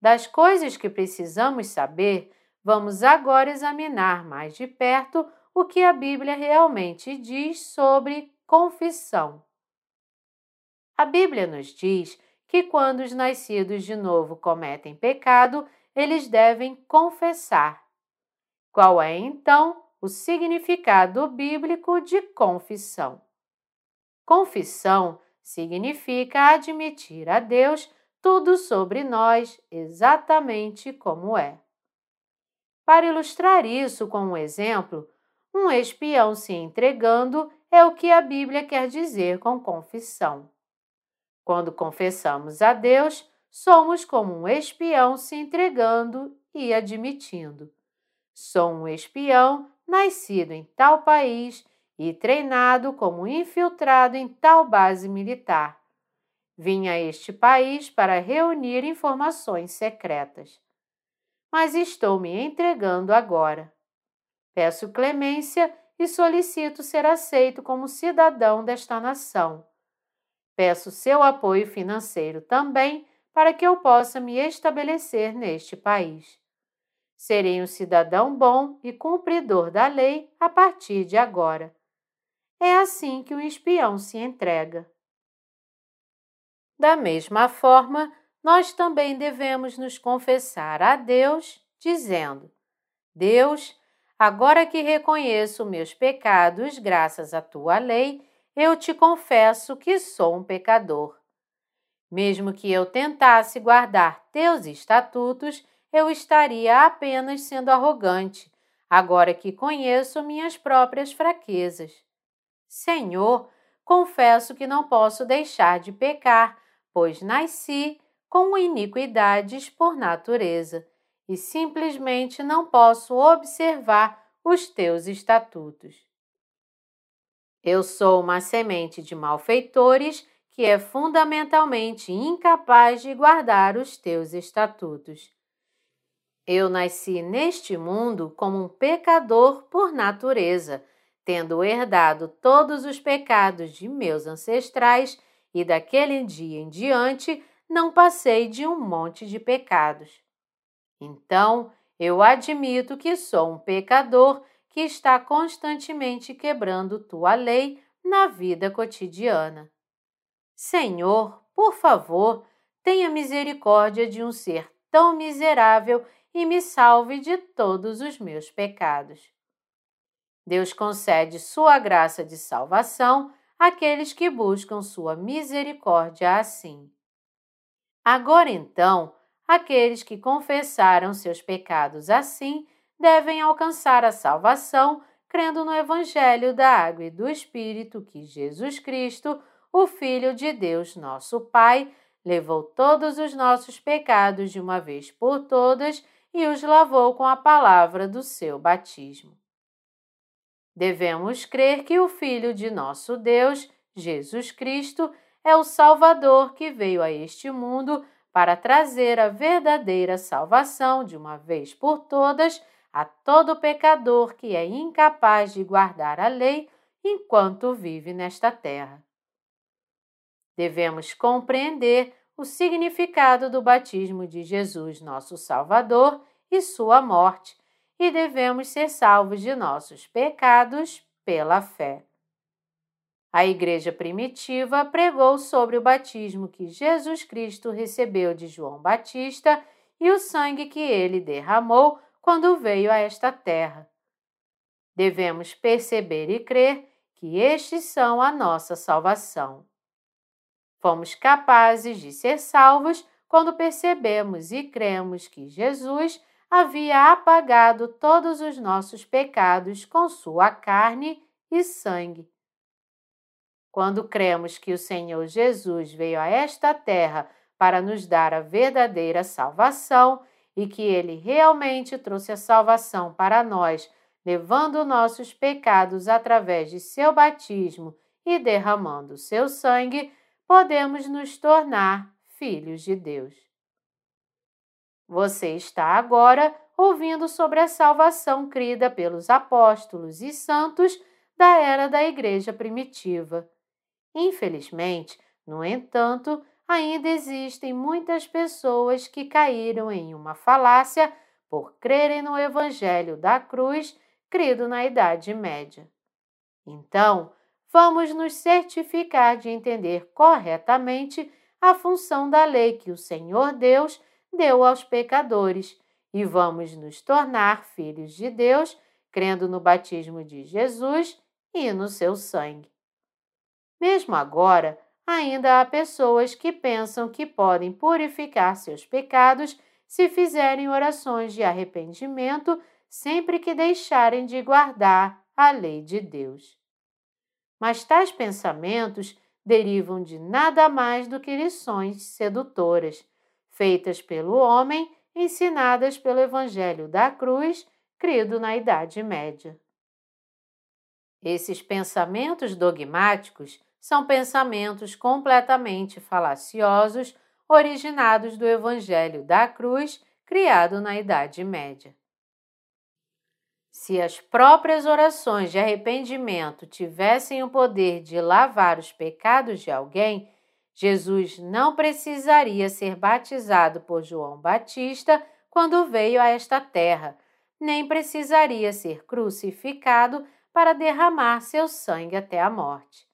Das coisas que precisamos saber, vamos agora examinar mais de perto o que a Bíblia realmente diz sobre confissão. A Bíblia nos diz que quando os nascidos de novo cometem pecado, eles devem confessar. Qual é então o significado bíblico de confissão? Confissão significa admitir a Deus tudo sobre nós exatamente como é. Para ilustrar isso com um exemplo, um espião se entregando é o que a Bíblia quer dizer com confissão. Quando confessamos a Deus, somos como um espião se entregando e admitindo: sou um espião nascido em tal país e treinado como infiltrado em tal base militar Vim a este país para reunir informações secretas. Mas estou me entregando agora. Peço clemência e solicito ser aceito como cidadão desta nação. Peço seu apoio financeiro também para que eu possa me estabelecer neste país. Serei um cidadão bom e cumpridor da lei a partir de agora. É assim que o espião se entrega. Da mesma forma, nós também devemos nos confessar a Deus, dizendo: Deus, agora que reconheço meus pecados graças à tua lei, eu te confesso que sou um pecador. Mesmo que eu tentasse guardar teus estatutos, eu estaria apenas sendo arrogante, agora que conheço minhas próprias fraquezas. Senhor, confesso que não posso deixar de pecar pois nasci com iniquidades por natureza e simplesmente não posso observar os teus estatutos. Eu sou uma semente de malfeitores que é fundamentalmente incapaz de guardar os teus estatutos. Eu nasci neste mundo como um pecador por natureza, tendo herdado todos os pecados de meus ancestrais, e daquele dia em diante não passei de um monte de pecados. Então, eu admito que sou um pecador que está constantemente quebrando tua lei na vida cotidiana. Senhor, por favor, tenha misericórdia de um ser tão miserável e me salve de todos os meus pecados. Deus concede sua graça de salvação àqueles que buscam sua misericórdia assim. Agora então, aqueles que confessaram seus pecados assim devem alcançar a salvação crendo no Evangelho da Água e do Espírito que Jesus Cristo, o Filho de Deus, nosso Pai, levou todos os nossos pecados de uma vez por todas e os lavou com a palavra do seu batismo. Devemos crer que o Filho de nosso Deus, Jesus Cristo, é o Salvador que veio a este mundo para trazer a verdadeira salvação de uma vez por todas a todo pecador que é incapaz de guardar a lei enquanto vive nesta terra. Devemos compreender o significado do batismo de Jesus, nosso Salvador, e sua morte, e devemos ser salvos de nossos pecados pela fé. A Igreja primitiva pregou sobre o batismo que Jesus Cristo recebeu de João Batista e o sangue que ele derramou quando veio a esta terra. Devemos perceber e crer que estes são a nossa salvação. Fomos capazes de ser salvos quando percebemos e cremos que Jesus havia apagado todos os nossos pecados com sua carne e sangue. Quando cremos que o Senhor Jesus veio a esta terra para nos dar a verdadeira salvação e que ele realmente trouxe a salvação para nós, levando nossos pecados através de seu batismo e derramando seu sangue, podemos nos tornar filhos de Deus. Você está agora ouvindo sobre a salvação crida pelos apóstolos e santos da era da Igreja primitiva. Infelizmente, no entanto, ainda existem muitas pessoas que caíram em uma falácia por crerem no Evangelho da cruz, crido na Idade Média. Então, vamos nos certificar de entender corretamente a função da lei que o Senhor Deus deu aos pecadores e vamos nos tornar filhos de Deus, crendo no batismo de Jesus e no seu sangue. Mesmo agora, ainda há pessoas que pensam que podem purificar seus pecados se fizerem orações de arrependimento sempre que deixarem de guardar a lei de Deus. Mas tais pensamentos derivam de nada mais do que lições sedutoras, feitas pelo homem, ensinadas pelo Evangelho da Cruz, crido na Idade Média. Esses pensamentos dogmáticos são pensamentos completamente falaciosos originados do Evangelho da Cruz, criado na Idade Média. Se as próprias orações de arrependimento tivessem o poder de lavar os pecados de alguém, Jesus não precisaria ser batizado por João Batista quando veio a esta terra, nem precisaria ser crucificado para derramar seu sangue até a morte.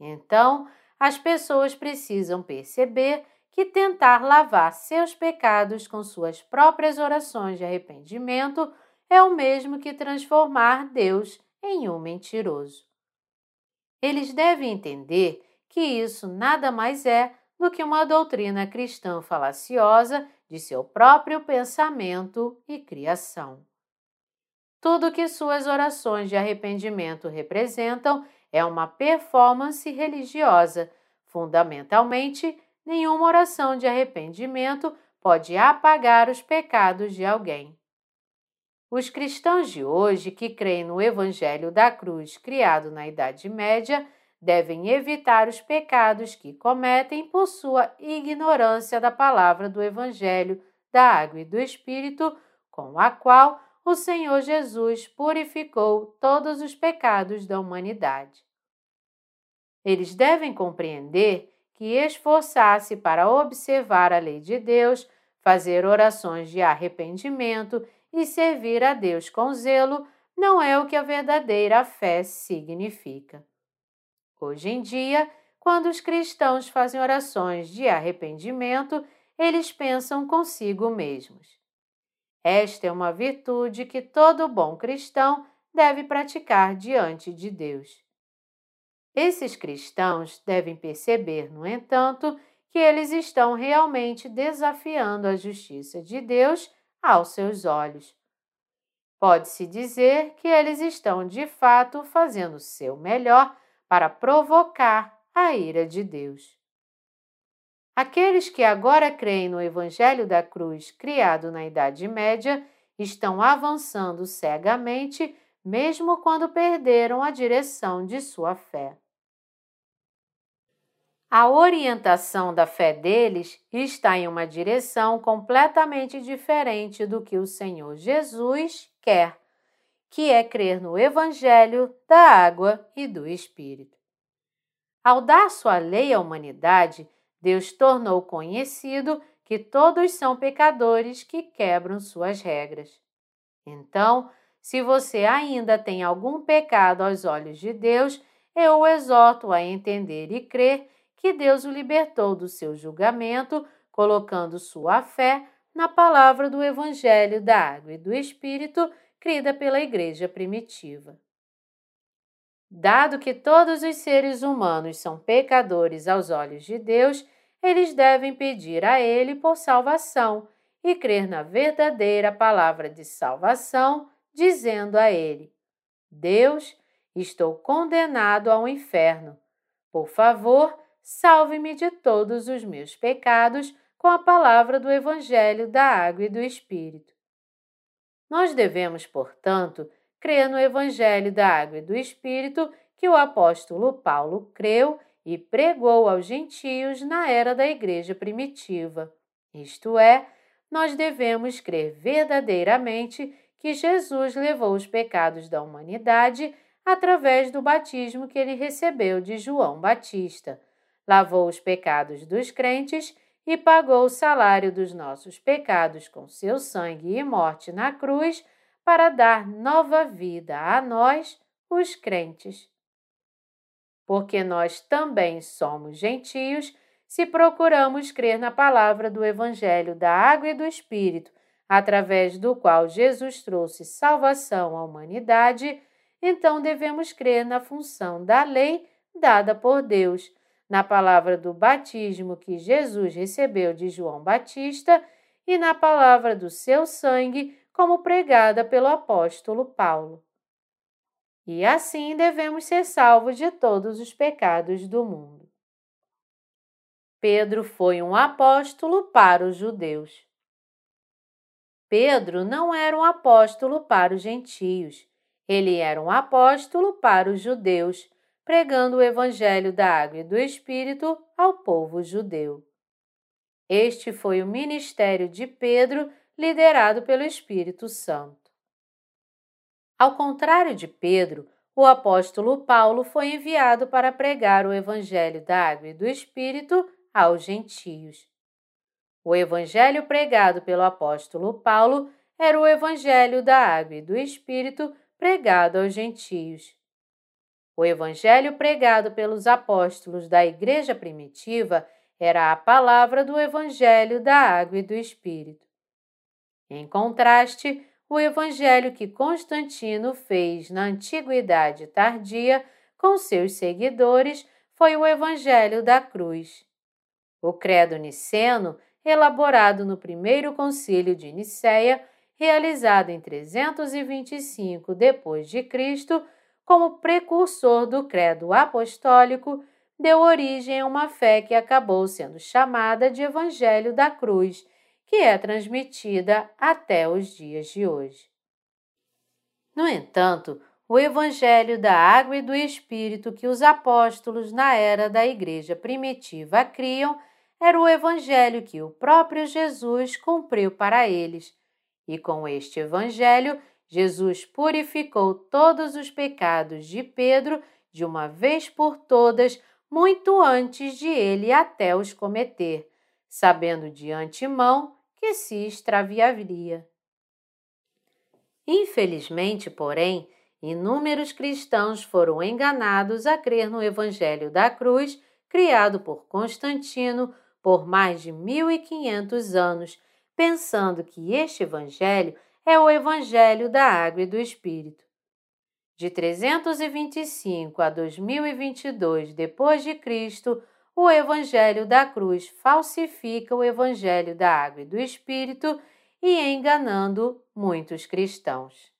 Então, as pessoas precisam perceber que tentar lavar seus pecados com suas próprias orações de arrependimento é o mesmo que transformar Deus em um mentiroso. Eles devem entender que isso nada mais é do que uma doutrina cristã falaciosa de seu próprio pensamento e criação. Tudo que suas orações de arrependimento representam é uma performance religiosa. Fundamentalmente, nenhuma oração de arrependimento pode apagar os pecados de alguém. Os cristãos de hoje que creem no Evangelho da Cruz criado na Idade Média devem evitar os pecados que cometem por sua ignorância da palavra do Evangelho da Água e do Espírito, com a qual o Senhor Jesus purificou todos os pecados da humanidade. Eles devem compreender que esforçar-se para observar a lei de Deus, fazer orações de arrependimento e servir a Deus com zelo não é o que a verdadeira fé significa. Hoje em dia, quando os cristãos fazem orações de arrependimento, eles pensam consigo mesmos. Esta é uma virtude que todo bom cristão deve praticar diante de Deus. Esses cristãos devem perceber, no entanto, que eles estão realmente desafiando a justiça de Deus aos seus olhos. Pode-se dizer que eles estão de fato fazendo o seu melhor para provocar a ira de Deus. Aqueles que agora creem no Evangelho da Cruz criado na Idade Média estão avançando cegamente, mesmo quando perderam a direção de sua fé. A orientação da fé deles está em uma direção completamente diferente do que o Senhor Jesus quer, que é crer no Evangelho da água e do Espírito. Ao dar sua lei à humanidade, Deus tornou conhecido que todos são pecadores que quebram suas regras. Então, se você ainda tem algum pecado aos olhos de Deus, eu o exorto a entender e crer que Deus o libertou do seu julgamento, colocando sua fé na palavra do Evangelho da Água e do Espírito, crida pela Igreja primitiva. Dado que todos os seres humanos são pecadores aos olhos de Deus, eles devem pedir a Ele por salvação e crer na verdadeira palavra de salvação, dizendo a Ele: Deus, estou condenado ao inferno. Por favor, salve-me de todos os meus pecados com a palavra do Evangelho da Água e do Espírito. Nós devemos, portanto, crer no Evangelho da Água e do Espírito que o apóstolo Paulo creu e pregou aos gentios na era da Igreja primitiva. Isto é, nós devemos crer verdadeiramente que Jesus levou os pecados da humanidade através do batismo que ele recebeu de João Batista lavou os pecados dos crentes e pagou o salário dos nossos pecados com seu sangue e morte na cruz para dar nova vida a nós, os crentes. Porque nós também somos gentios se procuramos crer na palavra do Evangelho da Água e do Espírito, através do qual Jesus trouxe salvação à humanidade, então devemos crer na função da lei dada por Deus na palavra do batismo que Jesus recebeu de João Batista e na palavra do seu sangue, como pregada pelo apóstolo Paulo. E assim devemos ser salvos de todos os pecados do mundo. Pedro foi um apóstolo para os judeus. Pedro não era um apóstolo para os gentios, ele era um apóstolo para os judeus pregando o Evangelho da Água e do Espírito ao povo judeu. Este foi o ministério de Pedro, liderado pelo Espírito Santo. Ao contrário de Pedro, o apóstolo Paulo foi enviado para pregar o Evangelho da Água e do Espírito aos gentios. O evangelho pregado pelo apóstolo Paulo era o evangelho da água e do Espírito pregado aos gentios. O evangelho pregado pelos apóstolos da igreja primitiva era a palavra do evangelho da água e do espírito. Em contraste, o evangelho que Constantino fez na antiguidade tardia com seus seguidores foi o evangelho da cruz. O credo niceno, elaborado no primeiro concílio de Nicéia, realizado em 325 depois de Cristo, como precursor do credo apostólico, deu origem a uma fé que acabou sendo chamada de Evangelho da Cruz, que é transmitida até os dias de hoje. No entanto, o Evangelho da Água e do Espírito que os apóstolos na era da Igreja primitiva criam era o Evangelho que o próprio Jesus cumpriu para eles, e com este Evangelho Jesus purificou todos os pecados de Pedro de uma vez por todas, muito antes de ele até os cometer, sabendo de antemão que se extraviaria. Infelizmente, porém, inúmeros cristãos foram enganados a crer no Evangelho da Cruz, criado por Constantino por mais de 1500 anos, pensando que este Evangelho é o Evangelho da Água e do Espírito. De 325 a 2022 depois de Cristo, o Evangelho da Cruz falsifica o Evangelho da Água e do Espírito e enganando muitos cristãos.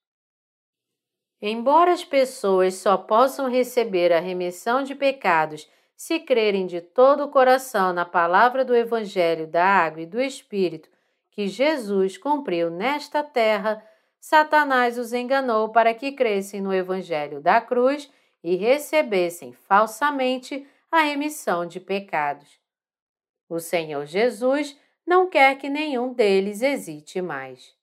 Embora as pessoas só possam receber a remissão de pecados se crerem de todo o coração na palavra do Evangelho da Água e do Espírito que Jesus cumpriu nesta terra, Satanás os enganou para que crescem no Evangelho da cruz e recebessem falsamente a remissão de pecados. O Senhor Jesus não quer que nenhum deles existe mais.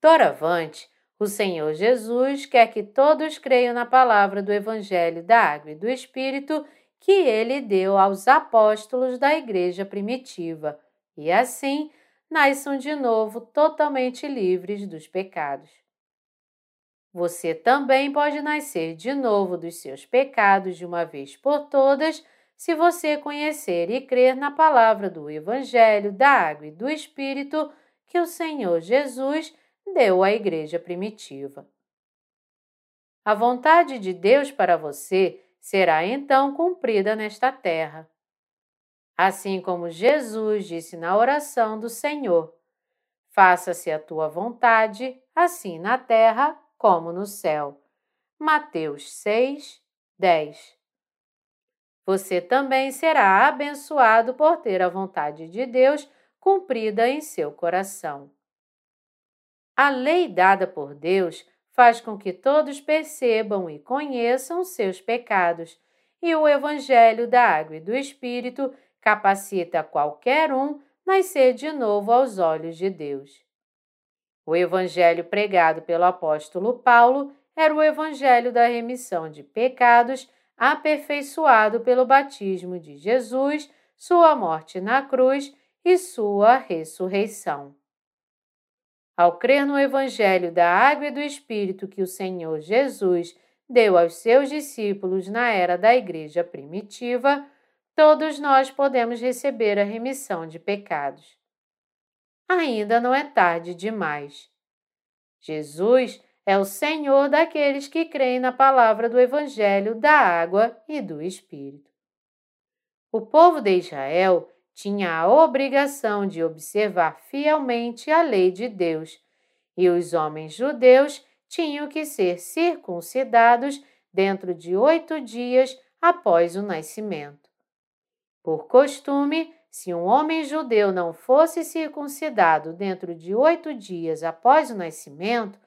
Doravante, o Senhor Jesus quer que todos creiam na palavra do Evangelho da Água e do Espírito que ele deu aos apóstolos da igreja primitiva, e assim nasçam de novo totalmente livres dos pecados. Você também pode nascer de novo dos seus pecados de uma vez por todas se você conhecer e crer na palavra do Evangelho, da Água e do Espírito que o Senhor Jesus deu à Igreja primitiva. A vontade de Deus para você será então cumprida nesta terra. Assim como Jesus disse na oração do Senhor: Faça-se a tua vontade, assim na terra como no céu. Mateus 6, 10. Você também será abençoado por ter a vontade de Deus cumprida em seu coração. A lei dada por Deus faz com que todos percebam e conheçam seus pecados, e o Evangelho da Água e do Espírito capacita qualquer um nascer de novo aos olhos de Deus. O evangelho pregado pelo apóstolo Paulo era o evangelho da remissão de pecados, aperfeiçoado pelo batismo de Jesus, sua morte na cruz e sua ressurreição. Ao crer no evangelho da água e do espírito que o Senhor Jesus deu aos seus discípulos na era da igreja primitiva, todos nós podemos receber a remissão de pecados. Ainda não é tarde demais. Jesus é o Senhor daqueles que creem na palavra do Evangelho da água e do Espírito. O povo de Israel tinha a obrigação de observar fielmente a lei de Deus, e os homens judeus tinham que ser circuncidados dentro de oito dias após o nascimento. Por costume, se um homem judeu não fosse circuncidado dentro de oito dias após o nascimento,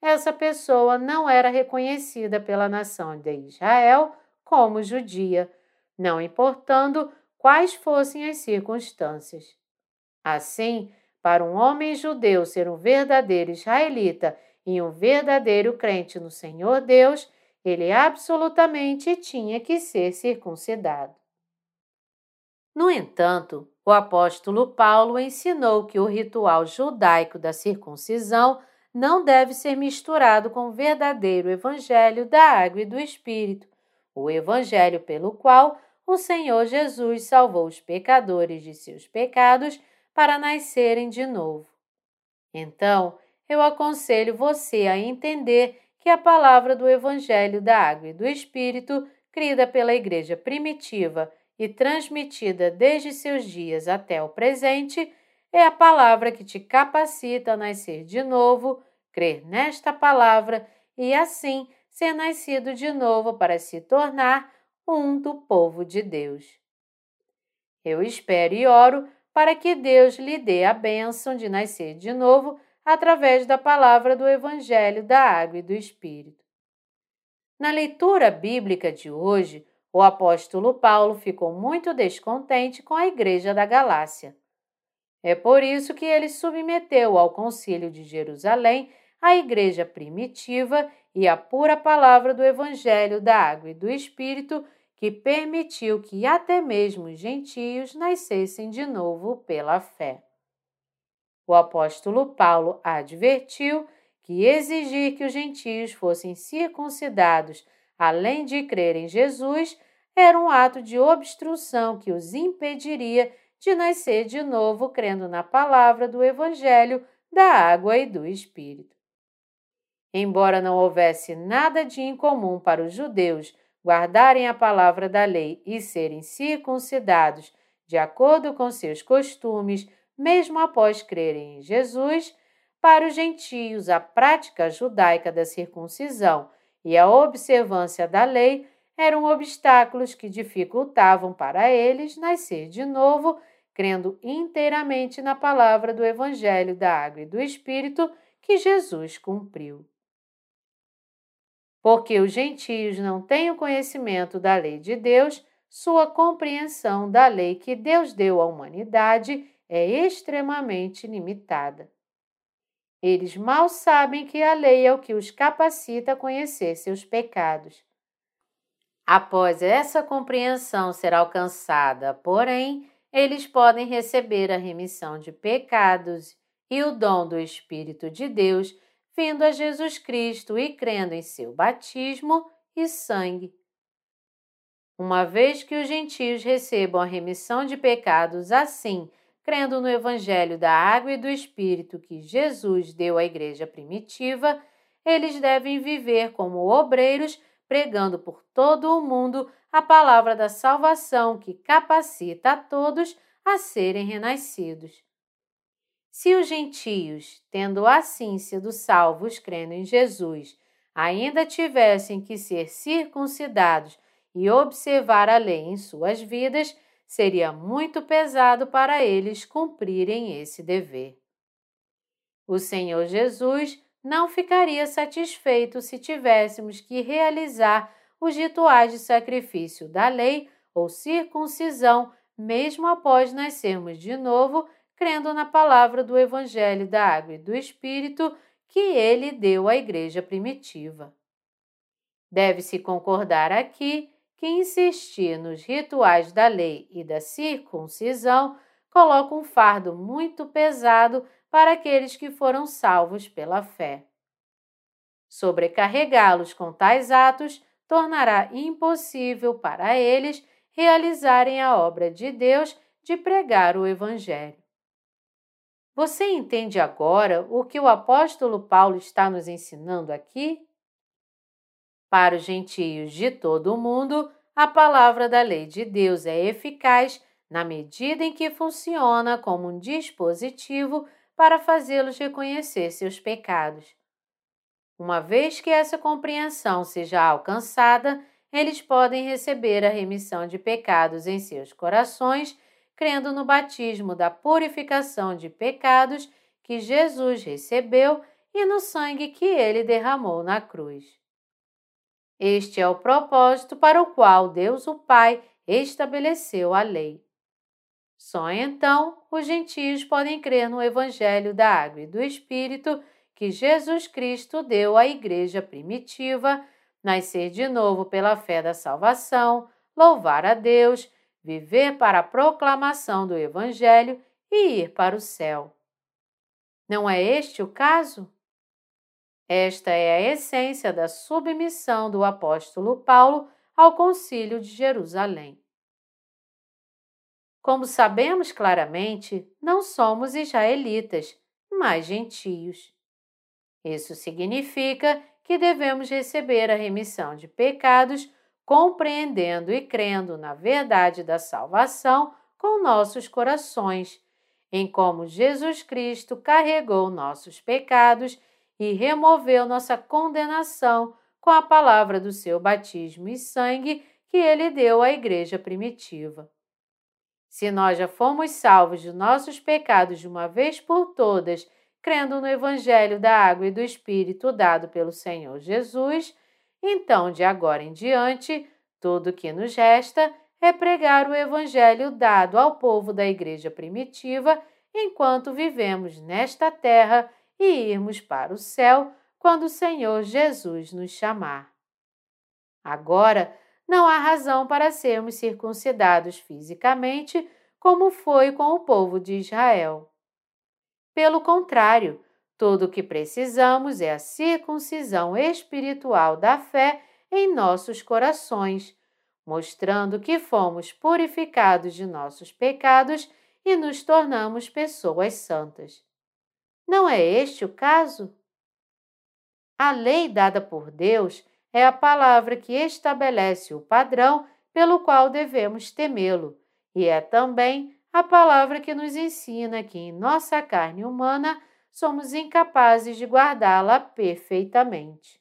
essa pessoa não era reconhecida pela nação de Israel como judia, não importando quais fossem as circunstâncias. Assim, para um homem judeu ser um verdadeiro israelita e um verdadeiro crente no Senhor Deus, ele absolutamente tinha que ser circuncidado. No entanto, o apóstolo Paulo ensinou que o ritual judaico da circuncisão não deve ser misturado com o verdadeiro evangelho da água e do Espírito, o evangelho pelo qual o Senhor Jesus salvou os pecadores de seus pecados para nascerem de novo. Então, eu aconselho você a entender que a palavra do evangelho da água e do Espírito, crida pela igreja primitiva e transmitida desde seus dias até o presente, é a palavra que te capacita a nascer de novo, crer nesta palavra e assim ser nascido de novo para se tornar um do povo de Deus. Eu espero e oro para que Deus lhe dê a bênção de nascer de novo através da palavra do Evangelho da Água e do Espírito. Na leitura bíblica de hoje, o apóstolo Paulo ficou muito descontente com a igreja da Galácia. É por isso que ele submeteu ao Concílio de Jerusalém a igreja primitiva e a pura palavra do Evangelho da Água e do Espírito, que permitiu que até mesmo os gentios nascessem de novo pela fé. O apóstolo Paulo advertiu que exigir que os gentios fossem circuncidados, além de crer em Jesus, era um ato de obstrução que os impediria de nascer de novo crendo na palavra do Evangelho da água e do Espírito. Embora não houvesse nada de incomum para os judeus guardarem a palavra da lei e serem circuncidados de acordo com seus costumes, mesmo após crerem em Jesus, para os gentios a prática judaica da circuncisão e a observância da lei eram obstáculos que dificultavam para eles nascer de novo, crendo inteiramente na palavra do Evangelho da Água e do Espírito que Jesus cumpriu. Porque os gentios não têm o conhecimento da lei de Deus, sua compreensão da lei que Deus deu à humanidade é extremamente limitada. Eles mal sabem que a lei é o que os capacita a conhecer seus pecados. Após essa compreensão ser alcançada, porém, eles podem receber a remissão de pecados e o dom do Espírito de Deus, vindo a Jesus Cristo e crendo em seu batismo e sangue. Uma vez que os gentios recebam a remissão de pecados assim, crendo no Evangelho da Água e do Espírito que Jesus deu à igreja primitiva, eles devem viver como obreiros, pregando por todo o mundo a palavra da salvação que capacita a todos a serem renascidos. Se os gentios, tendo assim sido salvos crendo em Jesus, ainda tivessem que ser circuncidados e observar a lei em suas vidas, seria muito pesado para eles cumprirem esse dever. O Senhor Jesus não ficaria satisfeito se tivéssemos que realizar os rituais de sacrifício da lei ou circuncisão, mesmo após nascermos de novo, crendo na palavra do Evangelho da Água e do Espírito que ele deu à igreja primitiva. Deve-se concordar aqui que insistir nos rituais da lei e da circuncisão coloca um fardo muito pesado para aqueles que foram salvos pela fé. Sobrecarregá-los com tais atos tornará impossível para eles realizarem a obra de Deus de pregar o Evangelho. Você entende agora o que o apóstolo Paulo está nos ensinando aqui? Para os gentios de todo o mundo, a palavra da lei de Deus é eficaz na medida em que funciona como um dispositivo para fazê-los reconhecer seus pecados. Uma vez que essa compreensão seja alcançada, eles podem receber a remissão de pecados em seus corações, crendo no batismo da purificação de pecados que Jesus recebeu e no sangue que ele derramou na cruz. Este é o propósito para o qual Deus o Pai estabeleceu a lei. Só então os gentios podem crer no Evangelho da Água e do Espírito que Jesus Cristo deu à Igreja primitiva, nascer de novo pela fé da salvação, louvar a Deus, viver para a proclamação do Evangelho e ir para o céu. Não é este o caso? Esta é a essência da submissão do apóstolo Paulo ao Concílio de Jerusalém. Como sabemos claramente, não somos israelitas, mas gentios. Isso significa que devemos receber a remissão de pecados, compreendendo e crendo na verdade da salvação com nossos corações, em como Jesus Cristo carregou nossos pecados e removeu nossa condenação com a palavra do seu batismo e sangue que ele deu à igreja primitiva. Se nós já fomos salvos de nossos pecados de uma vez por todas, crendo no Evangelho da Água e do Espírito dado pelo Senhor Jesus, então de agora em diante, tudo o que nos resta é pregar o Evangelho dado ao povo da igreja primitiva enquanto vivemos nesta terra e irmos para o céu quando o Senhor Jesus nos chamar. Agora, não há razão para sermos circuncidados fisicamente, como foi com o povo de Israel. Pelo contrário, tudo o que precisamos é a circuncisão espiritual da fé em nossos corações, mostrando que fomos purificados de nossos pecados e nos tornamos pessoas santas. Não é este o caso? A lei dada por Deus é a palavra que estabelece o padrão pelo qual devemos temê-lo, e é também a palavra que nos ensina que em nossa carne humana somos incapazes de guardá-la perfeitamente.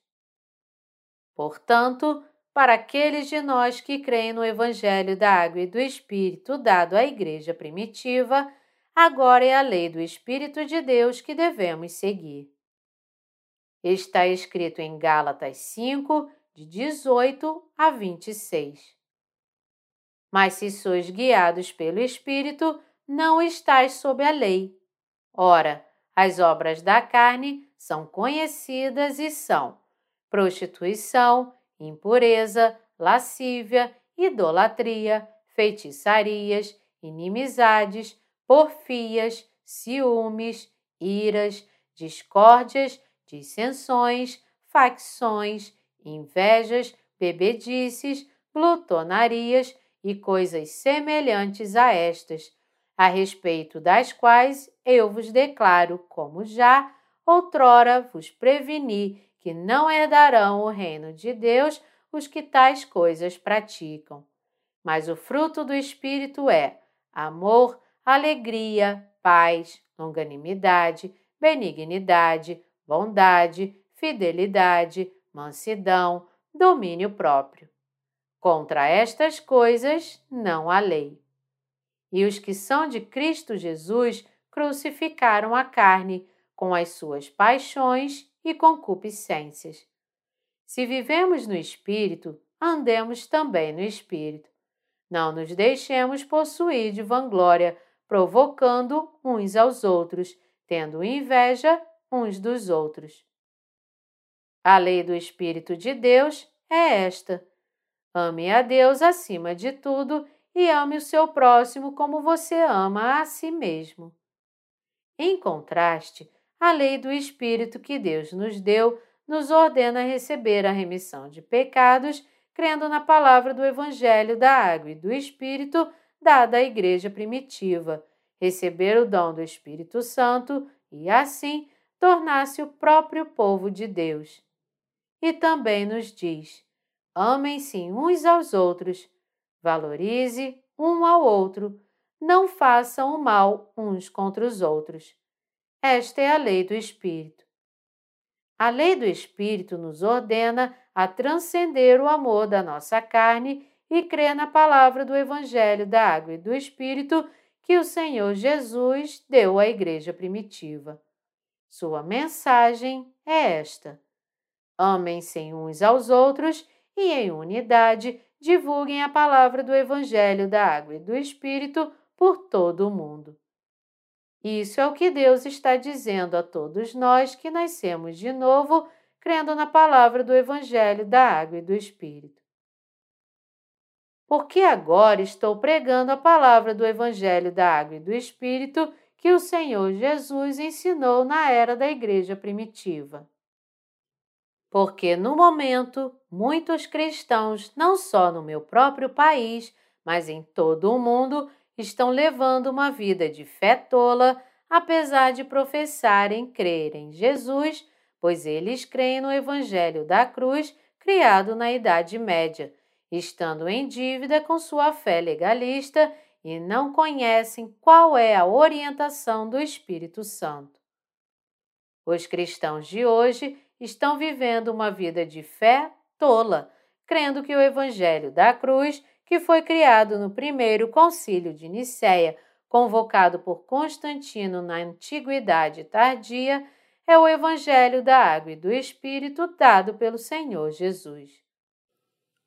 Portanto, para aqueles de nós que creem no Evangelho da Água e do Espírito dado à Igreja primitiva, agora é a lei do Espírito de Deus que devemos seguir. Está escrito em Gálatas 5, de 18 a 26. Mas se sois guiados pelo Espírito, não estáis sob a lei. Ora, as obras da carne são conhecidas e são prostituição, impureza, lascívia, idolatria, feitiçarias, inimizades, porfias, ciúmes, iras, discórdias, dissensões, facções, invejas, bebedices, glutonarias e coisas semelhantes a estas, a respeito das quais eu vos declaro, como já outrora vos preveni, que não herdarão o reino de Deus os que tais coisas praticam. Mas o fruto do Espírito é amor, alegria, paz, longanimidade, benignidade, bondade, fidelidade, mansidão, domínio próprio. Contra estas coisas não há lei. E os que são de Cristo Jesus crucificaram a carne com as suas paixões e concupiscências. Se vivemos no Espírito, andemos também no Espírito. Não nos deixemos possuir de vanglória, provocando uns aos outros, tendo inveja uns dos outros. A lei do Espírito de Deus é esta Ame a Deus acima de tudo e ame o seu próximo como você ama a si mesmo. Em contraste, a lei do Espírito que Deus nos deu nos ordena receber a remissão de pecados, crendo na palavra do Evangelho da Água e do Espírito dada à Igreja primitiva, receber o dom do Espírito Santo e, assim, tornar-se o próprio povo de Deus. E também nos diz: Amem-se uns aos outros. Valorize um ao outro. Não façam o mal uns contra os outros. Esta é a lei do Espírito. A lei do Espírito nos ordena a transcender o amor da nossa carne e crer na palavra do Evangelho da Água e do Espírito que o Senhor Jesus deu à Igreja primitiva. Sua mensagem é esta: amem-se uns aos outros e, em unidade, divulguem a palavra do Evangelho da Água e do Espírito por todo o mundo. Isso é o que Deus está dizendo a todos nós que nascemos de novo, crendo na palavra do Evangelho da Água e do Espírito. Porque agora estou pregando a palavra do Evangelho da Água e do Espírito que o Senhor Jesus ensinou na era da Igreja primitiva. Porque no momento muitos cristãos, não só no meu próprio país, mas em todo o mundo, estão levando uma vida de fé tola, apesar de professarem crer em Jesus, pois eles creem no Evangelho da Cruz criado na Idade Média, estando em dívida com sua fé legalista e não conhecem qual é a orientação do Espírito Santo. Os cristãos de hoje estão vivendo uma vida de fé tola, crendo que o Evangelho da Cruz, que foi criado no primeiro concílio de Nicéia, convocado por Constantino na Antiguidade Tardia, é o Evangelho da Água e do Espírito dado pelo Senhor Jesus.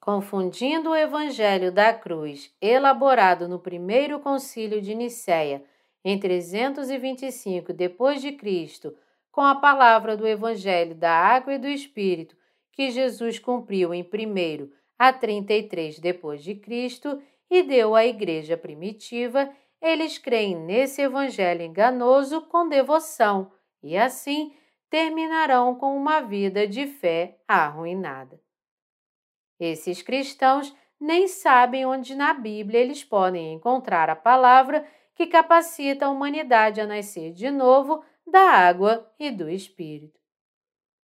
Confundindo o Evangelho da Cruz, elaborado no primeiro concílio de Nicéia, em 325 d.C., com a palavra do Evangelho da Água e do Espírito que Jesus cumpriu em 1 a 33 depois de Cristo e deu à igreja primitiva, eles creem nesse evangelho enganoso com devoção e assim terminarão com uma vida de fé arruinada. Esses cristãos nem sabem onde na Bíblia eles podem encontrar a palavra que capacita a humanidade a nascer de novo da água e do Espírito.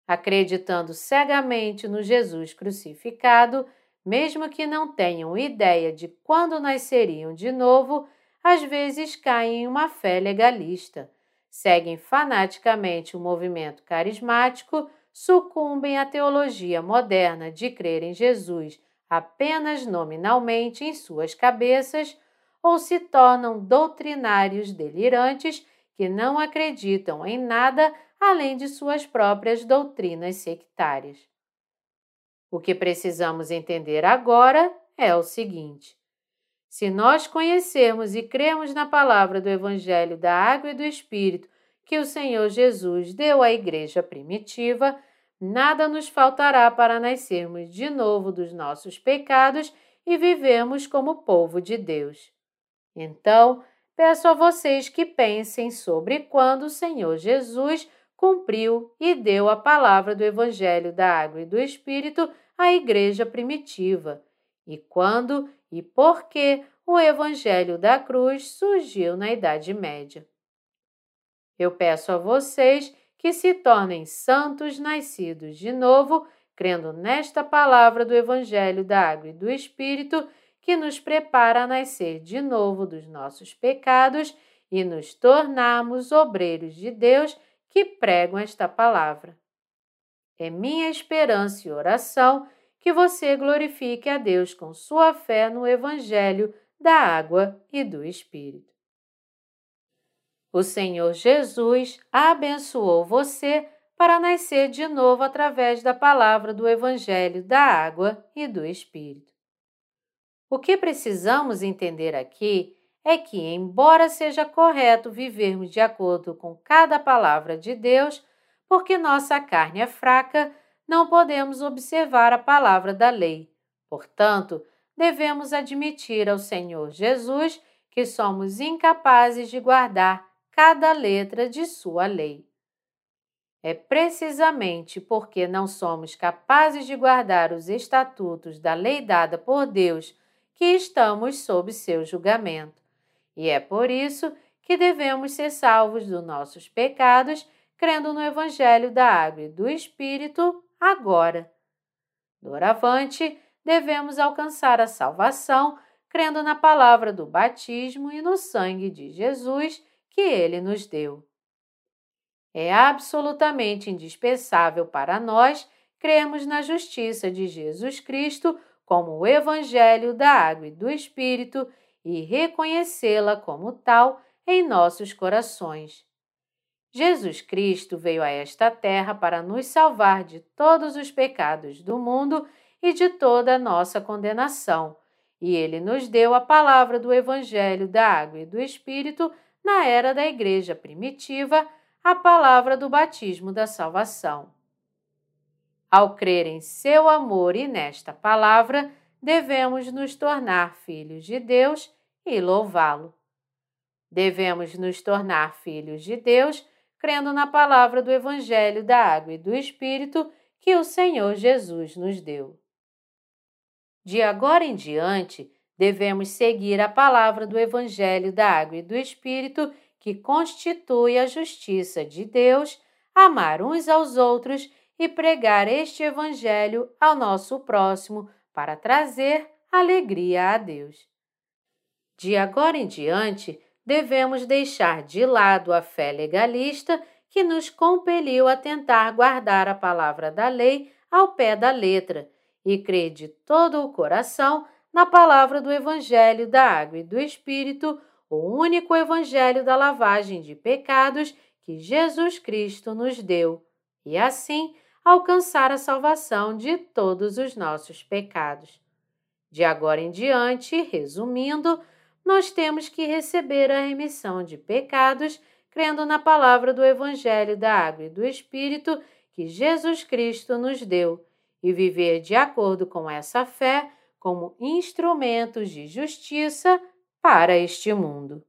Acreditando cegamente no Jesus crucificado, mesmo que não tenham ideia de quando nasceriam de novo, às vezes caem em uma fé legalista, seguem fanaticamente o movimento carismático, sucumbem à teologia moderna de crer em Jesus apenas nominalmente em suas cabeças ou se tornam doutrinários delirantes que não acreditam em nada além de suas próprias doutrinas sectárias. O que precisamos entender agora é o seguinte: se nós conhecermos e cremos na palavra do Evangelho da Água e do Espírito que o Senhor Jesus deu à igreja primitiva, nada nos faltará para nascermos de novo dos nossos pecados e vivermos como povo de Deus. Então, peço a vocês que pensem sobre quando o Senhor Jesus cumpriu e deu a palavra do Evangelho da Água e do Espírito à igreja primitiva, e quando e por que o Evangelho da Cruz surgiu na Idade Média. Eu peço a vocês que se tornem santos nascidos de novo, crendo nesta palavra do Evangelho da Água e do Espírito, que nos prepara a nascer de novo dos nossos pecados e nos tornarmos obreiros de Deus que pregam esta palavra. É minha esperança e oração que você glorifique a Deus com sua fé no Evangelho da água e do Espírito. O Senhor Jesus abençoou você para nascer de novo através da palavra do Evangelho da água e do Espírito. O que precisamos entender aqui é que, embora seja correto vivermos de acordo com cada palavra de Deus, porque nossa carne é fraca, não podemos observar a palavra da lei. Portanto, devemos admitir ao Senhor Jesus que somos incapazes de guardar cada letra de Sua lei. É precisamente porque não somos capazes de guardar os estatutos da lei dada por Deus que estamos sob seu julgamento. E é por isso que devemos ser salvos dos nossos pecados, crendo no Evangelho da Água e do Espírito agora. Doravante, devemos alcançar a salvação, crendo na palavra do batismo e no sangue de Jesus que ele nos deu. É absolutamente indispensável para nós crermos na justiça de Jesus Cristo como o Evangelho da Água e do Espírito e reconhecê-la como tal em nossos corações. Jesus Cristo veio a esta terra para nos salvar de todos os pecados do mundo e de toda a nossa condenação, e ele nos deu a palavra do Evangelho da Água e do Espírito na era da Igreja primitiva, a palavra do batismo da salvação. Ao crer em seu amor e nesta palavra, devemos nos tornar filhos de Deus e louvá-lo. Devemos nos tornar filhos de Deus crendo na palavra do Evangelho da Água e do Espírito que o Senhor Jesus nos deu. De agora em diante, devemos seguir a palavra do Evangelho da Água e do Espírito que constitui a justiça de Deus, amar uns aos outros e pregar este Evangelho ao nosso próximo para trazer alegria a Deus. De agora em diante, devemos deixar de lado a fé legalista que nos compeliu a tentar guardar a palavra da lei ao pé da letra e crer de todo o coração na palavra do Evangelho da Água e do Espírito, o único Evangelho da lavagem de pecados que Jesus Cristo nos deu, e assim alcançar a salvação de todos os nossos pecados. De agora em diante, resumindo, nós temos que receber a remissão de pecados crendo na palavra do Evangelho da Água e do Espírito que Jesus Cristo nos deu e viver de acordo com essa fé como instrumentos de justiça para este mundo.